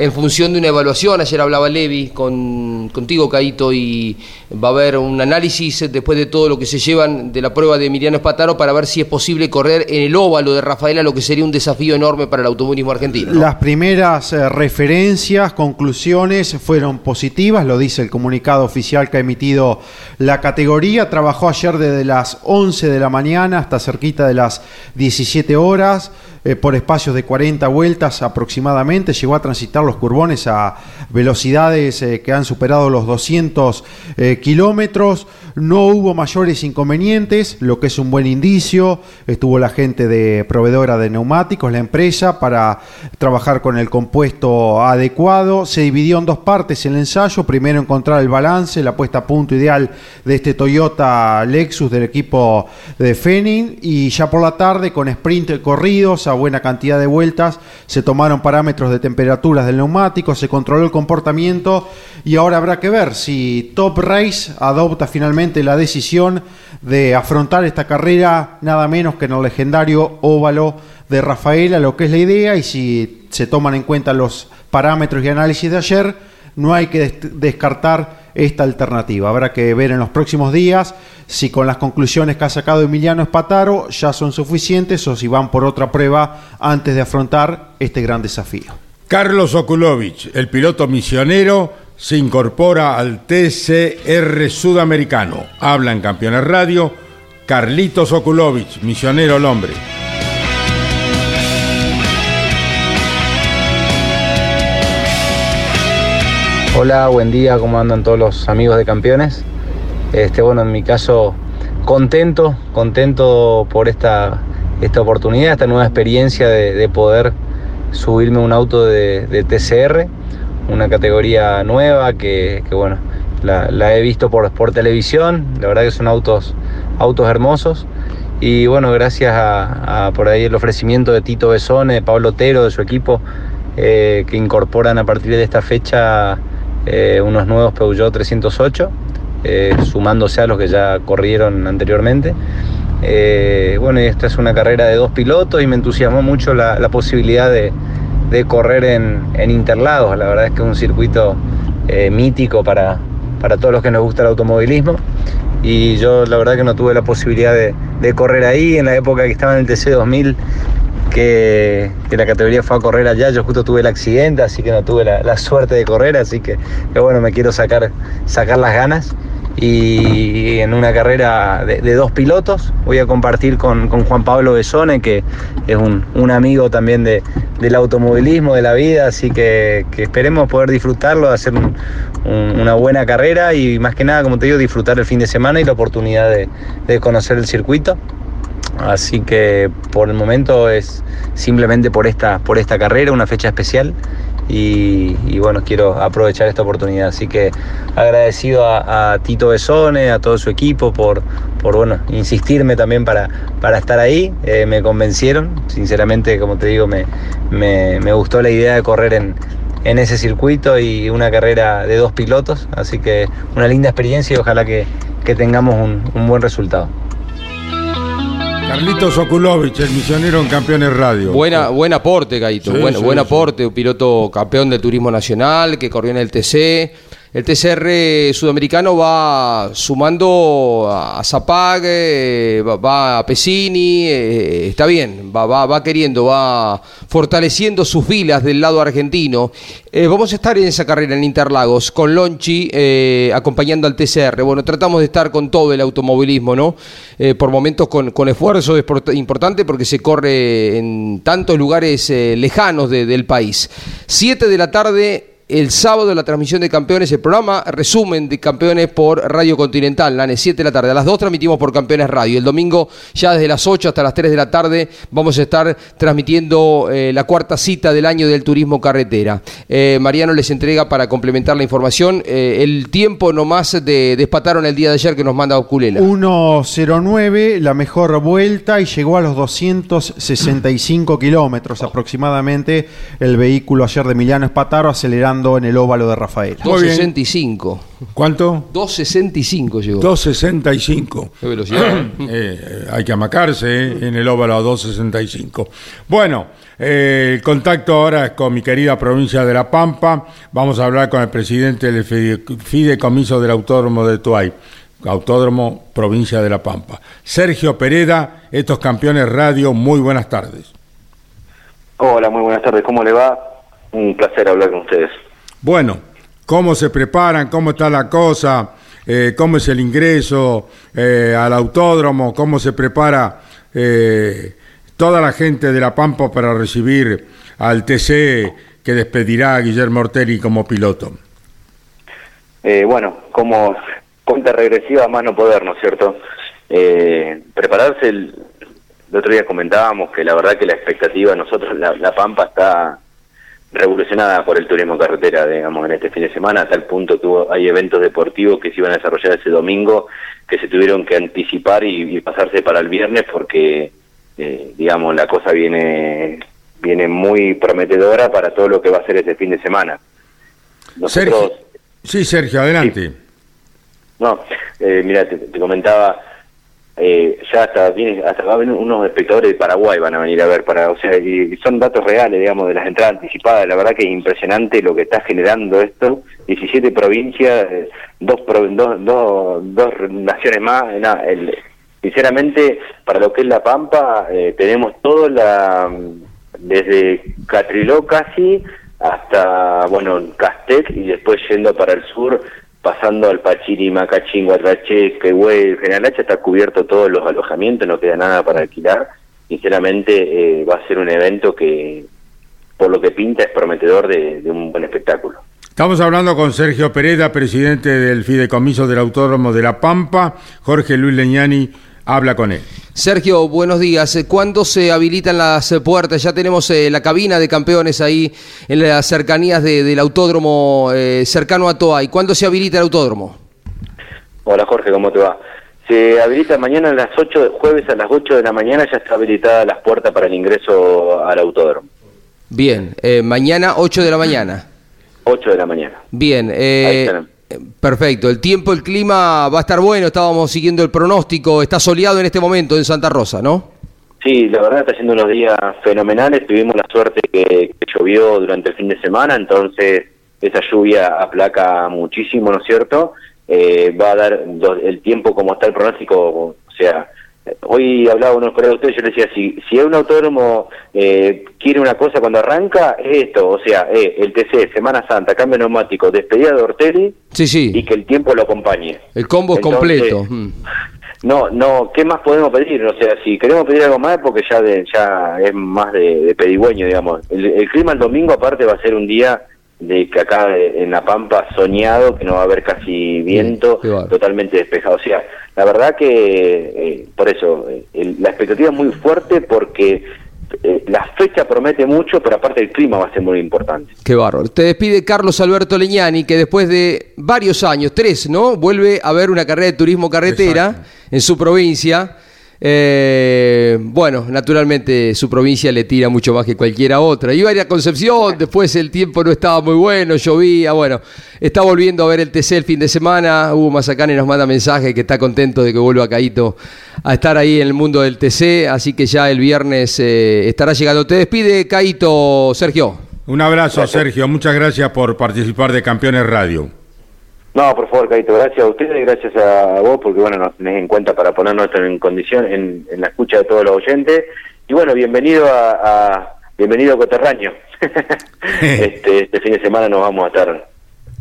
en función de una evaluación. Ayer hablaba Levi con, contigo, Caito, y va a haber un análisis después de todo lo que se llevan de la prueba de Emiliano Espataro para ver si es posible correr en el óvalo de Rafaela, lo que sería un desafío enorme para el automovilismo argentino. ¿no? Las primeras eh, referencias, conclusiones fueron positivas, lo dice el comunicado oficial que ha emitido la categoría. Trabajó ayer desde las 11 de la mañana hasta cerquita de las 17 horas, eh, por espacios de 40 vueltas aproximadamente. Llegó a transitar los curbones a velocidades eh, que han superado los 200 eh, kilómetros. No hubo mayores inconvenientes, lo que es un buen indicio. Estuvo la gente de proveedora de neumáticos, la empresa, para trabajar con el compuesto adecuado. Se dividió en dos partes el ensayo. Primero encontrar el balance, la puesta a punto ideal de este Toyota Lexus del equipo de Fenning. Y ya por la tarde, con sprint corridos buena cantidad de vueltas, se tomaron parámetros de temperaturas del neumático, se controló el comportamiento y ahora habrá que ver si Top Race adopta finalmente la decisión de afrontar esta carrera nada menos que en el legendario óvalo de Rafaela, lo que es la idea, y si se toman en cuenta los parámetros y análisis de ayer, no hay que des- descartar esta alternativa. Habrá que ver en los próximos días si con las conclusiones que ha sacado Emiliano Espataro ya son suficientes o si van por otra prueba antes de afrontar este gran desafío. Carlos Okulovich, el piloto misionero, se incorpora al TCR sudamericano. Habla en Campeones Radio. Carlitos Okulovich, misionero el hombre. Hola, buen día, ¿cómo andan todos los amigos de campeones? Este, bueno, en mi caso, contento, contento por esta, esta oportunidad, esta nueva experiencia de, de poder subirme a un auto de, TCR, una categoría nueva que, bueno, la, he visto por, por televisión, la verdad que son autos, autos hermosos. Y bueno, gracias a, a por ahí el ofrecimiento de Tito Besone, de Pablo Otero, de su equipo, eh, que incorporan a partir de esta fecha eh, unos nuevos Peugeot 308, eh, sumándose a los que ya corrieron anteriormente. Eh, bueno, esta es una carrera de dos pilotos y me entusiasmó mucho la, posibilidad de, de correr en, en, Interlagos. La verdad es que es un circuito eh, mítico para, para todos los que nos gusta el automovilismo. Y yo la verdad que no tuve la posibilidad de, de correr ahí en la época que estaba en el TC 2000 que, la categoría fue a correr allá. Yo justo tuve el accidente, así que no tuve la, suerte de correr, así que, bueno, me quiero sacar, sacar las ganas. Y en una carrera de, dos pilotos voy a compartir con, Juan Pablo Besone, que es un, amigo también de, del automovilismo, de la vida, así que, esperemos poder disfrutarlo, hacer un, un, una buena carrera y más que nada, como te digo, disfrutar el fin de semana y la oportunidad de conocer el circuito. Así que por el momento es simplemente por esta, por esta carrera, una fecha especial. Y, bueno, quiero aprovechar esta oportunidad. Así que agradecido a, a, Tito Besone, a todo su equipo por, por bueno, insistirme también para, para estar ahí. Eh, me convencieron, sinceramente, como te digo, me, me, me gustó la idea de correr en, en, ese circuito y una carrera de dos pilotos. Así que una linda experiencia y ojalá que, que tengamos un, un buen resultado. Carlitos Okulovich, el misionero en Campeones Radio. Buena, buen aporte, Gaito. Sí, buen, sí, buen aporte, un piloto campeón de turismo nacional que corrió en el TC. El TCR sudamericano va sumando a Zapag, eh, va, a Pesini, eh, está bien, va, va, va queriendo, va fortaleciendo sus filas del lado argentino. Eh, vamos a estar en esa carrera en Interlagos con Lonchi acompañando al TCR. Bueno, tratamos de estar con todo el automovilismo, ¿no? Por momentos con, esfuerzo es por- importante porque se corre en tantos lugares lejanos de- del país. Siete de la tarde el sábado la transmisión de campeones, el programa resumen de campeones por Radio Continental, Nane, 7 de la tarde. A las 2 transmitimos por Campeones Radio. El domingo, ya desde las 8 hasta las 3 de la tarde, vamos a estar transmitiendo eh, la cuarta cita del año del turismo carretera. Eh, Mariano les entrega para complementar la información eh, el tiempo nomás de despataron el día de ayer que nos manda Oculela. 1.09, la mejor vuelta y llegó a los 265 kilómetros aproximadamente el vehículo ayer de Emiliano Espataro acelerando en el óvalo de Rafael. 265. ¿Cuánto? 265 llegó. 265. Qué velocidad. Eh, eh, hay que amacarse eh, en el óvalo a 265. Bueno, eh, el contacto ahora es con mi querida provincia de La Pampa. Vamos a hablar con el presidente del fide- fideicomiso del Autódromo de Tuay. Autódromo Provincia de La Pampa. Sergio Pereda, estos campeones radio, muy buenas tardes. Hola, muy buenas tardes. ¿Cómo le va? Un placer hablar con ustedes. Bueno, ¿cómo se preparan? ¿Cómo está la cosa? Eh, ¿Cómo es el ingreso eh, al autódromo? ¿Cómo se prepara eh, toda la gente de La Pampa para recibir al TC que despedirá a Guillermo Ortelli como piloto? Eh, bueno, como cuenta regresiva más no poder, ¿no es cierto? Prepararse, el, el otro día comentábamos que la verdad que la expectativa, nosotros, la Pampa está revolucionada por el turismo carretera, digamos, en este fin de semana, a tal punto que hubo- hay eventos deportivos que se iban a desarrollar ese domingo, que se tuvieron que anticipar y, y pasarse para el viernes porque, eh, digamos, la cosa viene viene muy prometedora para todo lo que va a ser ese fin de semana. Nosotros, Sergio, sí, Sergio, adelante. no, eh, mira, te, te comentaba, eh, ya hasta viene, hasta va a venir unos espectadores de Paraguay van a venir a ver, para, o sea, y son datos reales, digamos, de las entradas anticipadas. La verdad que es impresionante lo que está generando esto. 17 provincias, eh, dos, dos, dos, dos naciones más. eh, el- sinceramente, para lo que es La Pampa, eh, tenemos todo la desde Catriló casi hasta, bueno, Castec y después yendo para el sur, pasando al Pachiri, Macachín, Guatraché, Quehue, General Hacha, está cubierto todos los alojamientos, no queda nada para alquilar. Sinceramente, eh, va a ser un evento que, por lo que pinta, es prometedor de, de un buen espectáculo. Estamos hablando con Sergio Pereda, presidente del Fideicomiso del Autódromo de La Pampa. Jorge Luis Leñani habla con él. Sergio, buenos días. Eh, ¿Cuándo se habilitan las eh, puertas? Ya tenemos eh, la cabina de campeones ahí en las cercanías de- del autódromo eh, cercano a Toay. ¿Cuándo se habilita el autódromo? Hola Jorge, ¿cómo te va? Se habilita mañana a las 8, de- jueves a las 8 de la mañana, ya está habilitada las puertas para el ingreso al autódromo. Bien, eh, mañana 8 de la mañana. 8 de la mañana. Bien, Ahí eh, tenemos. Perfecto. El tiempo, el clima va a estar bueno. Estábamos siguiendo el pronóstico. Está soleado en este momento en Santa Rosa, ¿no? Sí, la verdad está siendo unos días fenomenales. Tuvimos la suerte que, que llovió durante el fin de semana, entonces esa lluvia aplaca muchísimo, ¿no es cierto? Eh, va a dar el tiempo como está el pronóstico, o sea, hoy hablaba unos colegas de ustedes, yo les decía, si, si un autódromo eh, quiere una cosa cuando arranca, es esto, o sea, eh, el TC, Semana Santa, cambio neumático, despedida de Ortelli Sí, sí. y que el tiempo lo acompañe. El combo es completo. Mm. No, no, ¿qué más podemos pedir? O sea, si queremos pedir algo más, porque ya de, ya es más de, de pedigüeño, digamos. El, el clima el domingo, aparte, va a ser un día de que acá en La Pampa soñado, que no va a haber casi viento, totalmente despejado. O sea, la verdad que, eh, por eso, eh, el- la expectativa es muy fuerte porque eh, la fecha promete mucho, pero aparte el clima va a ser muy importante. Qué bárbaro. Te despide Carlos Alberto Leñani, que después de varios años, tres, ¿no? Vuelve a ver una carrera de turismo carretera en su provincia. Eh, bueno, naturalmente su provincia le tira mucho más que cualquiera otra. Iba a ir a Concepción, después el tiempo no estaba muy bueno, llovía, bueno, está volviendo a ver el TC el fin de semana. Hugo Mazacane nos manda mensaje que está contento de que vuelva Caito a estar ahí en el mundo del TC, así que ya el viernes eh, estará llegando. Te despide Caito, Sergio. Un abrazo, Sergio. Muchas gracias por participar de Campeones Radio. No, por favor, Caito, gracias a ustedes y gracias a vos, porque bueno, nos tenés en cuenta para ponernos en condición, en, en la escucha de todos los oyentes. Y bueno, bienvenido a, a bienvenido a Coterraño. [LAUGHS] [LAUGHS] este, este fin de semana nos vamos a estar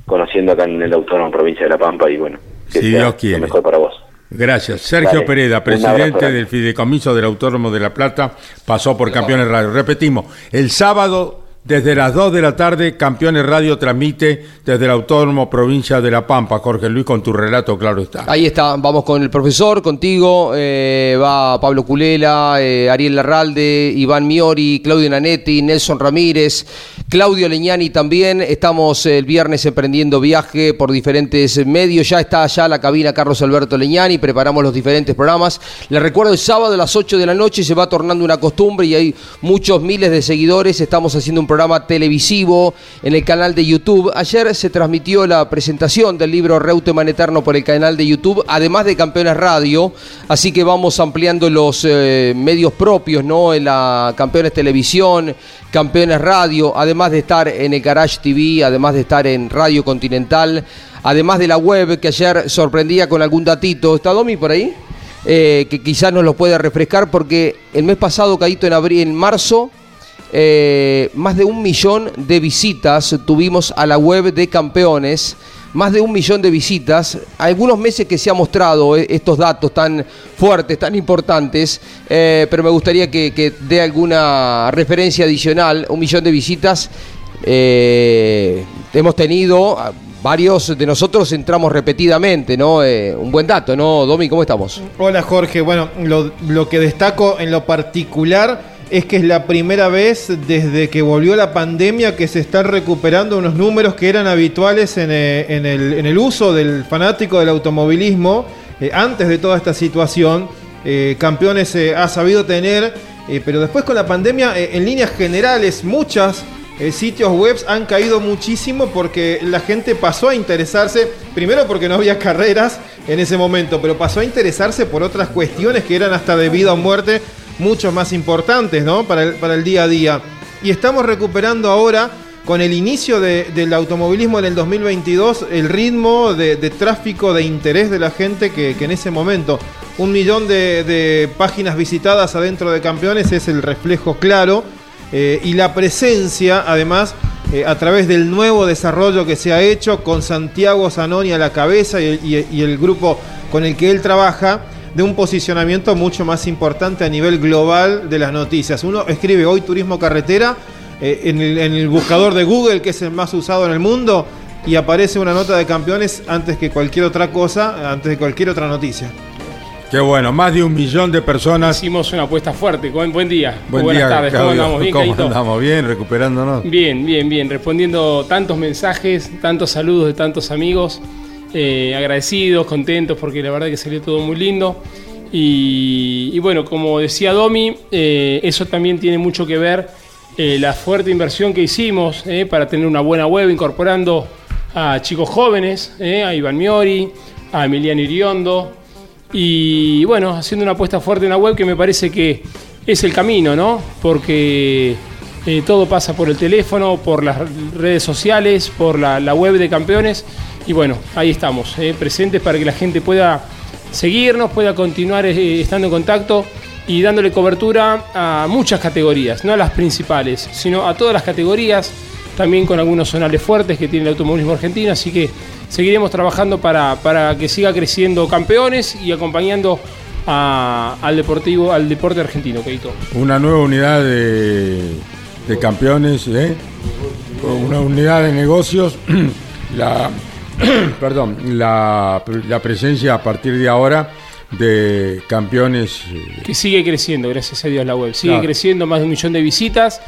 conociendo acá en el Autónomo Provincia de La Pampa y bueno, que Si sea Dios quiere. lo mejor para vos. Gracias. Sergio Dale, Pereda, presidente del Fideicomiso del Autónomo de La Plata, pasó por Campeones Radio. Repetimos, el sábado desde las 2 de la tarde, Campeones Radio transmite desde el Autónomo Provincia de La Pampa. Jorge Luis, con tu relato, claro está. Ahí está, vamos con el profesor, contigo, eh, va Pablo Culela, eh, Ariel Larralde, Iván Miori, Claudio Nanetti, Nelson Ramírez, Claudio Leñani también. Estamos el viernes emprendiendo viaje por diferentes medios. Ya está allá la cabina Carlos Alberto Leñani, preparamos los diferentes programas. Les recuerdo, el sábado a las 8 de la noche se va tornando una costumbre y hay muchos miles de seguidores. Estamos haciendo un programa televisivo en el canal de YouTube. Ayer se transmitió la presentación del libro Reutemann Eterno por el canal de YouTube, además de Campeones Radio. Así que vamos ampliando los eh, medios propios, ¿no? En la Campeones Televisión, Campeones Radio, además de estar en el TV, además de estar en Radio Continental, además de la web que ayer sorprendía con algún datito. ¿Está Domi por ahí? Eh, que quizás nos lo pueda refrescar porque el mes pasado, Caíto, en abril, en marzo, eh, más de un millón de visitas tuvimos a la web de campeones. Más de un millón de visitas. Algunos meses que se ha mostrado eh, estos datos tan fuertes, tan importantes, eh, pero me gustaría que, dé alguna referencia adicional. Un millón de visitas. hemos tenido, ah, varios de nosotros entramos repetidamente, ¿no? Un buen dato, ¿no, Domi? ¿Cómo estamos? Hola Jorge, bueno, lo que destaco en lo particular es que es la primera vez desde que volvió la pandemia que se están recuperando unos números que eran habituales en, eh, el, uso del fanático del automovilismo eh, antes de toda esta situación. Eh, campeones ha sabido tener, pero después con la pandemia, en líneas generales, muchas sitios web han caído muchísimo porque la gente pasó a interesarse, primero porque no había carreras en ese momento, pero pasó a interesarse por otras cuestiones que eran hasta de vida o muerte mucho más importantes, ¿no? Para el, para el día a día. Y estamos recuperando ahora, con el inicio de- del automovilismo en el 2022, el ritmo de, tráfico, de interés de la gente que, que en ese momento, un millón de, páginas visitadas adentro de campeones es el reflejo claro. eh, y la presencia, además, eh, a través del nuevo desarrollo que se ha hecho con Santiago Zanoni a la cabeza y el grupo con el que él trabaja, de un posicionamiento mucho más importante a nivel global de las noticias. Uno escribe hoy turismo carretera eh, en, el, en el buscador de Google, que es el más usado en el mundo, y aparece una nota de campeones antes que cualquier otra cosa, antes de cualquier otra noticia. Qué bueno, más de un millón de personas. Hicimos una apuesta fuerte. Buen, buen día. Buen Buenas día, tardes. ¿Cómo andamos? Bien, ¿Cómo Caíto? andamos? Bien, recuperándonos. Bien, bien, bien. Respondiendo tantos mensajes, tantos saludos de tantos amigos. Eh, agradecidos, contentos, porque la verdad que salió todo muy lindo. Y, bueno, como decía Domi, eh, eso también tiene mucho que ver eh, la fuerte inversión que hicimos para tener una buena web, incorporando a chicos jóvenes, a Iván Miori, a Emiliano Iriondo, y bueno, haciendo una apuesta fuerte en la web que me parece que es el camino, ¿no? Porque todo pasa por el teléfono, por las redes sociales, por la web de campeones. Y bueno, ahí estamos, eh, presentes para que la gente pueda seguirnos, pueda continuar eh, estando en contacto y dándole cobertura a muchas categorías, no a las principales, sino a todas las categorías, también con algunos zonales fuertes que tiene el automovilismo argentino. Así que seguiremos trabajando para, para que siga creciendo campeones y acompañando al deportivo, al deporte argentino, Keito. Una nueva unidad de, de campeones, ¿eh? una unidad de negocios. [CLEARS THROAT] la, [COUGHS] perdón, la, la presencia a partir de ahora de campeones. eh, que sigue creciendo, gracias a Dios la web. Sigue Claro. creciendo, más de un millón de visitas.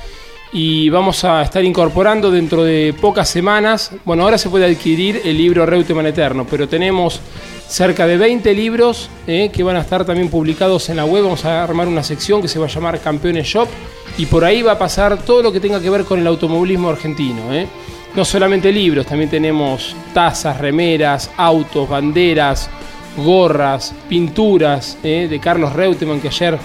Y vamos a estar incorporando dentro de pocas semanas. Bueno, ahora se puede adquirir el libro Reutemann Eterno, pero tenemos cerca de 20 libros eh, que van a estar también publicados en la web. Vamos a armar una sección que se va a llamar Campeones Shop. Y por ahí va a pasar todo lo que tenga que ver con el automovilismo argentino. eh. No solamente libros, también tenemos tazas, remeras, autos, banderas, gorras, pinturas eh, de Carlos Reutemann, que ayer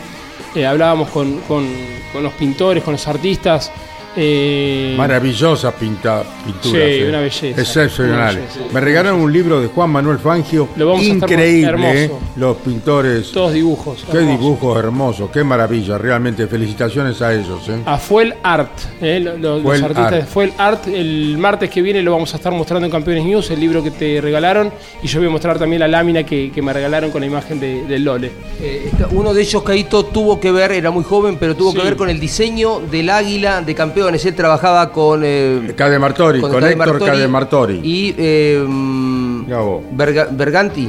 eh, hablábamos con, con- con los pintores, con los artistas, Eh, Maravillosa pinta, pintura. Sí, una belleza. Excepcional. Una belleza. Me regalaron un libro de Juan Manuel Fangio. Lo vamos a estar Increíble, hermoso. ¿eh? Los pintores. Todos dibujos. Qué dibujos hermosos, qué maravilla. Realmente felicitaciones a ellos. ¿eh? A Fuel Art, eh, lo- lo- Fuel los artistas Art. de Fuel Art. El martes que viene lo vamos a estar mostrando en Campeones News, el libro que te regalaron. Y yo voy a mostrar también la lámina que, que me regalaron con la imagen de, del Lole. Eh, uno de ellos, Caito, tuvo que ver, era muy joven, pero tuvo Sí. que ver con el diseño del águila de campeones. Él trabajaba con. eh, Cade Martori, con, Cade Héctor Cade Martori. Y. eh, Berga- Berganti.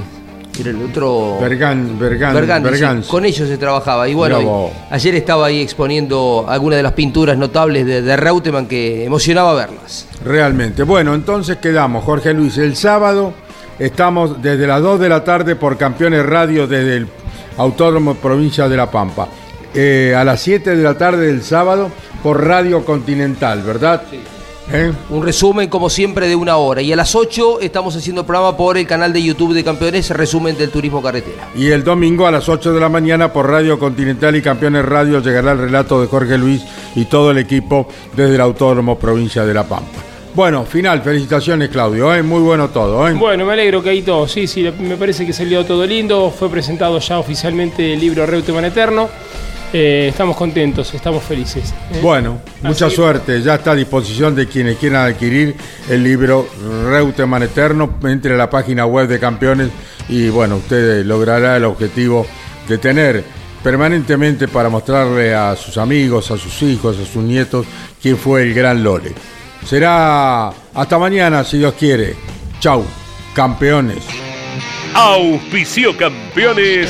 Era el otro. Bergan, Bergan, Berganti, sí, con ellos se trabajaba. Y bueno, y ayer estaba ahí exponiendo algunas de las pinturas notables de, de Reutemann que emocionaba verlas. Realmente. Bueno, entonces quedamos, Jorge Luis. El sábado estamos desde las 2 de la tarde por Campeones Radio desde el Autódromo Provincia de La Pampa. Eh, a las 7 de la tarde del sábado por Radio Continental, ¿verdad? ¿Eh? Un resumen, como siempre, de una hora. Y a las 8 estamos haciendo programa por el canal de YouTube de Campeones, resumen del turismo carretera. Y el domingo a las 8 de la mañana por Radio Continental y Campeones Radio llegará el relato de Jorge Luis y todo el equipo desde el Autódromo Provincia de La Pampa. Bueno, final, felicitaciones Claudio, ¿eh? muy bueno todo. ¿eh? Bueno, me alegro, Caito. Sí, sí, me parece que salió todo lindo. Fue presentado ya oficialmente el libro Reutemann Eterno. Eh, estamos contentos, estamos felices. ¿eh? Bueno, mucha suerte. Ya está a disposición de quienes quieran adquirir el libro Reutemann Eterno. Entre a la página web de Campeones y bueno, usted logrará el objetivo de tener permanentemente para mostrarle a sus amigos, a sus hijos, a sus nietos quién fue el gran Lole. Será hasta mañana, si Dios quiere. Chau, campeones. Auspicio campeones.